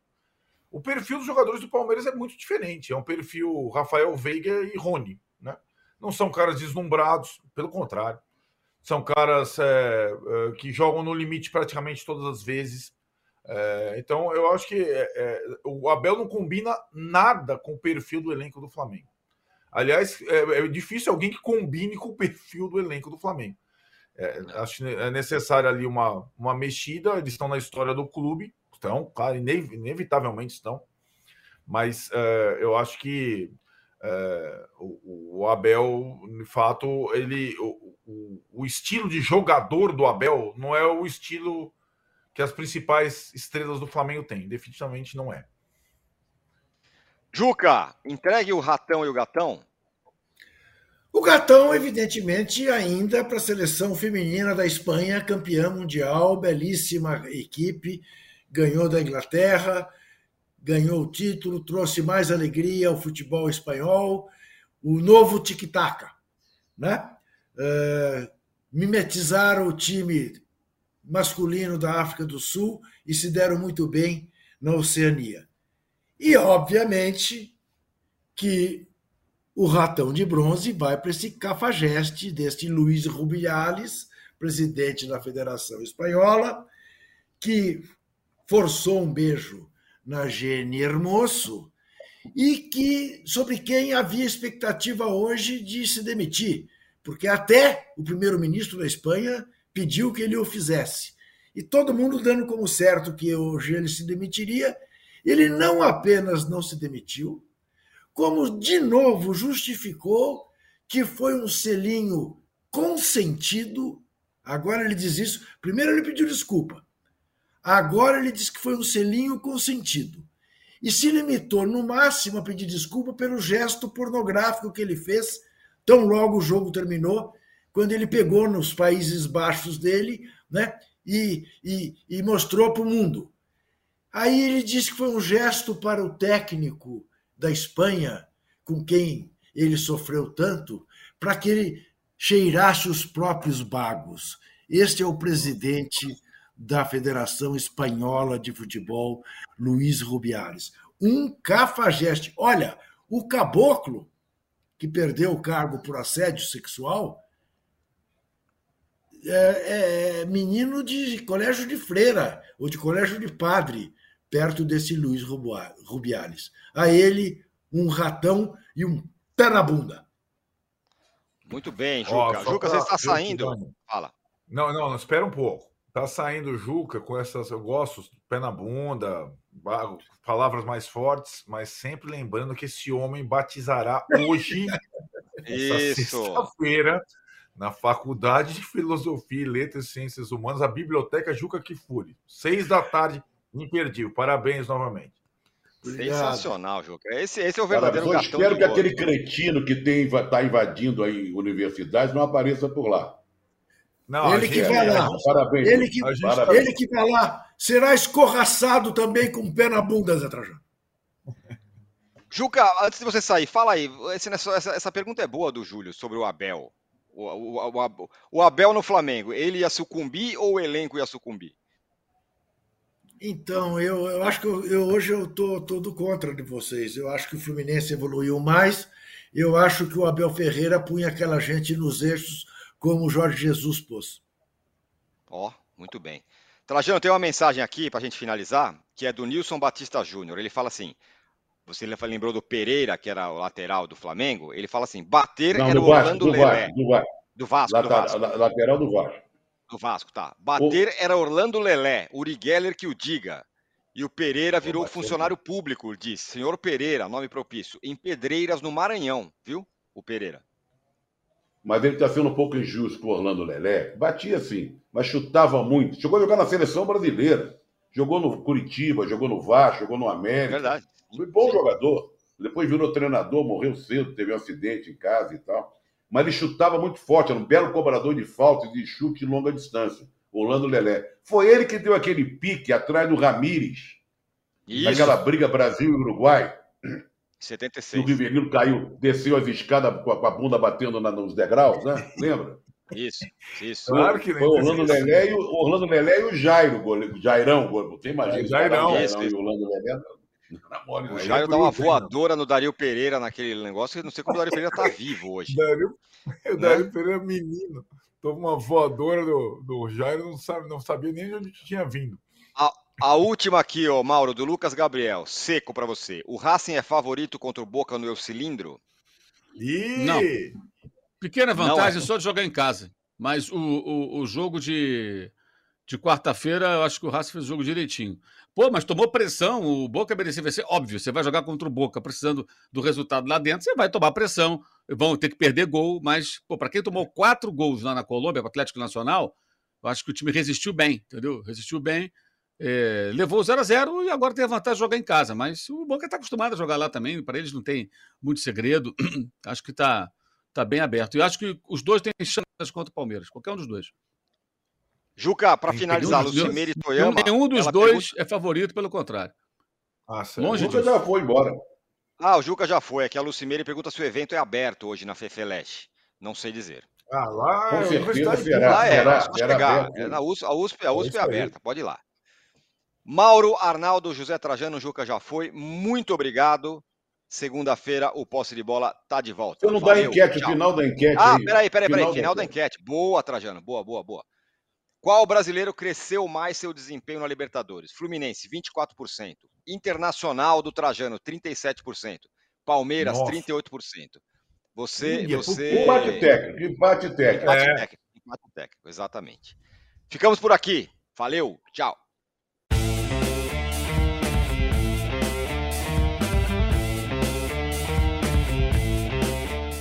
O perfil dos jogadores do Palmeiras é muito diferente. É um perfil Rafael Veiga e Rony, né? Não são caras deslumbrados, pelo contrário. São caras é, que jogam no limite praticamente todas as vezes. É, então, eu acho que é, é, o Abel não combina nada com o perfil do elenco do Flamengo. Aliás, é, é difícil alguém que combine com o perfil do elenco do Flamengo. É, acho que é necessário ali uma, uma mexida. Eles estão na história do clube, estão, claro, inevitavelmente estão. Mas eu acho que o, o, Abel, de fato, ele, o, o, o estilo de jogador do Abel não é o estilo que as principais estrelas do Flamengo têm. Definitivamente não é. Juca, entregue o ratão e o gatão. O gatão, evidentemente, ainda para a seleção feminina da Espanha, campeã mundial, belíssima equipe, ganhou da Inglaterra, ganhou o título, trouxe mais alegria ao futebol espanhol, o novo tic-tac, né? Uh, mimetizaram o time masculino da África do Sul e se deram muito bem na Oceania. E, obviamente, que o ratão de bronze vai para esse cafajeste deste Luiz Rubiales, presidente da Federação Espanhola, que forçou um beijo na Gene Hermoso e que sobre quem havia expectativa hoje de se demitir, porque até o primeiro-ministro da Espanha pediu que ele o fizesse. E todo mundo dando como certo que hoje ele se demitiria. Ele não apenas não se demitiu, como de novo justificou que foi um selinho consentido. Agora ele diz isso. Primeiro ele pediu desculpa. Agora ele diz que foi um selinho consentido. E se limitou, no máximo, a pedir desculpa pelo gesto pornográfico que ele fez, tão logo o jogo terminou, quando ele pegou nos Países Baixos dele né, e, e, e mostrou para o mundo. Aí ele disse que foi um gesto para o técnico da Espanha, com quem ele sofreu tanto, para que ele cheirasse os próprios bagos. Este é o presidente da Federação Espanhola de Futebol, Luiz Rubiales. Um cafajeste. Olha, o caboclo, que perdeu o cargo por assédio sexual, é, é, menino de colégio de freira ou de colégio de padre, perto desse Luiz Rubiales. A ele, um ratão e um pé na bunda. Muito bem, Juca. Oh, Juca, você está saindo? Fala. Não, não, espera um pouco. Está saindo Juca com essas. Eu gosto, pé na bunda, palavras mais fortes, mas sempre lembrando que esse homem batizará hoje, sexta-feira, na Faculdade de Filosofia, Letras e Ciências Humanas, a Biblioteca Juca Kifuri. Seis da tarde, imperdível. Parabéns novamente. Sensacional, Juca. Esse, esse é o verdadeiro Cara, Eu espero que aquele cretino que está invadindo aí universidades não apareça por lá. Não, ele que vai lá. Parabéns. Ele que, parabéns. ele que vai lá. Será escorraçado também com o pé na bunda, Zé Trajano. Juca, antes de você sair, fala aí. Esse, essa, essa pergunta é boa do Júlio sobre o Abel. O, o, Abel no Flamengo, ele ia sucumbir ou o elenco ia sucumbir? Então, eu, eu acho que eu, eu hoje eu tô todo contra de vocês. Eu acho que o Fluminense evoluiu mais. Eu acho que o Abel Ferreira punha aquela gente nos eixos como o Jorge Jesus pôs. Ó, oh, muito bem. Trajano, tem uma mensagem aqui para a gente finalizar, que é do Nilson Batista Júnior. Ele fala assim: você lembrou do Pereira, que era o lateral do Flamengo? Ele fala assim: bater Não, era o Orlando do Lelé. do Vasco. Do Vasco, Lata, do Vasco. Lateral do Vasco. Do Vasco, tá. Bater o... era Orlando Lelé, Uri Geller que o diga. E o Pereira virou funcionário público, disse. Senhor Pereira, nome propício. Em Pedreiras, no Maranhão, viu? O Pereira. Mas ele está sendo um pouco injusto com o Orlando Lelé. Batia sim, mas chutava muito. Chegou a jogar na seleção brasileira. Jogou no Curitiba, jogou no Vasco, jogou no América. Verdade. Foi bom jogador. Depois virou treinador, morreu cedo, teve um acidente em casa e tal. Mas ele chutava muito forte, era um belo cobrador de falta e de chute de longa distância. Orlando Lelé. Foi ele que deu aquele pique atrás do Ramires. Isso. Naquela briga Brasil e Uruguai. 76. Que o Riverino caiu, desceu as escadas com a, com a bunda batendo na- nos degraus, né? Lembra? Isso, isso. Claro que Foi o Orlando Lelé e o Orlando Lelé e o Jairo, goleiro, Jairão, goleiro. Você imagina? É, Jairão. falar Isso, e o Orlando Lelé. Mole, O não. Jairo é dá uma voadora no Dario Pereira naquele negócio. Eu não sei como o Dario Pereira tá vivo hoje. Dário, o Né? Dário Pereira menino. Toma uma voadora do, do Jairo, não, sabe, não sabia nem de onde tinha vindo. A última aqui, ó, Mauro, do Lucas Gabriel. Seco pra você. O Racing é favorito contra o Boca no El Cilindro? E Não. Pequena vantagem é- só de jogar em casa. Mas o, o, o jogo de, de quarta-feira, eu acho que o Racing fez o jogo direitinho. Pô, mas tomou pressão, o Boca merecia vencer. Óbvio, você vai jogar contra o Boca precisando do resultado lá dentro, você vai tomar pressão, vão ter que perder gol, mas, pô, para quem tomou quatro gols lá na Colômbia, para o Atlético Nacional, eu acho que o time resistiu bem, entendeu? Resistiu bem, é, levou 0 a 0 e agora tem a vantagem de jogar em casa. Mas o Boca está acostumado a jogar lá também, para eles não tem muito segredo. acho que está tá bem aberto. E acho que os dois têm chance contra o Palmeiras, qualquer um dos dois. Juca, pra Nenhum finalizar, dois- Lucimere Toyama. Nenhum dos dois é favorito, pelo contrário. Ah? Longe O Juca disso. já foi embora. Ah, o Juca já foi. Aqui a Lucimere pergunta se o evento é aberto hoje na Fefeleche. Não sei dizer. Ah, lá Com é certeza será. Lá é, será? é É na USP, a USP, a USP é, aí. aberta, pode ir lá. Mauro, Arnaldo, José Trajano, Juca já foi. Muito obrigado. Segunda-feira o posse de bola tá de volta. Você não dá Valeu, enquete, o tchau. final da enquete. Ah, aí. peraí, peraí, peraí. Final Final da da enquete. Boa, Trajano. Boa, boa, boa. Qual brasileiro cresceu mais seu desempenho na Libertadores? Fluminense, 24%. Internacional do Trajano, 37%. Palmeiras, Nossa. 38%. Você, Ih, é você... Empate técnico, empate técnico. Empate É. técnico, empate técnico, exatamente. Ficamos por aqui. Valeu, tchau.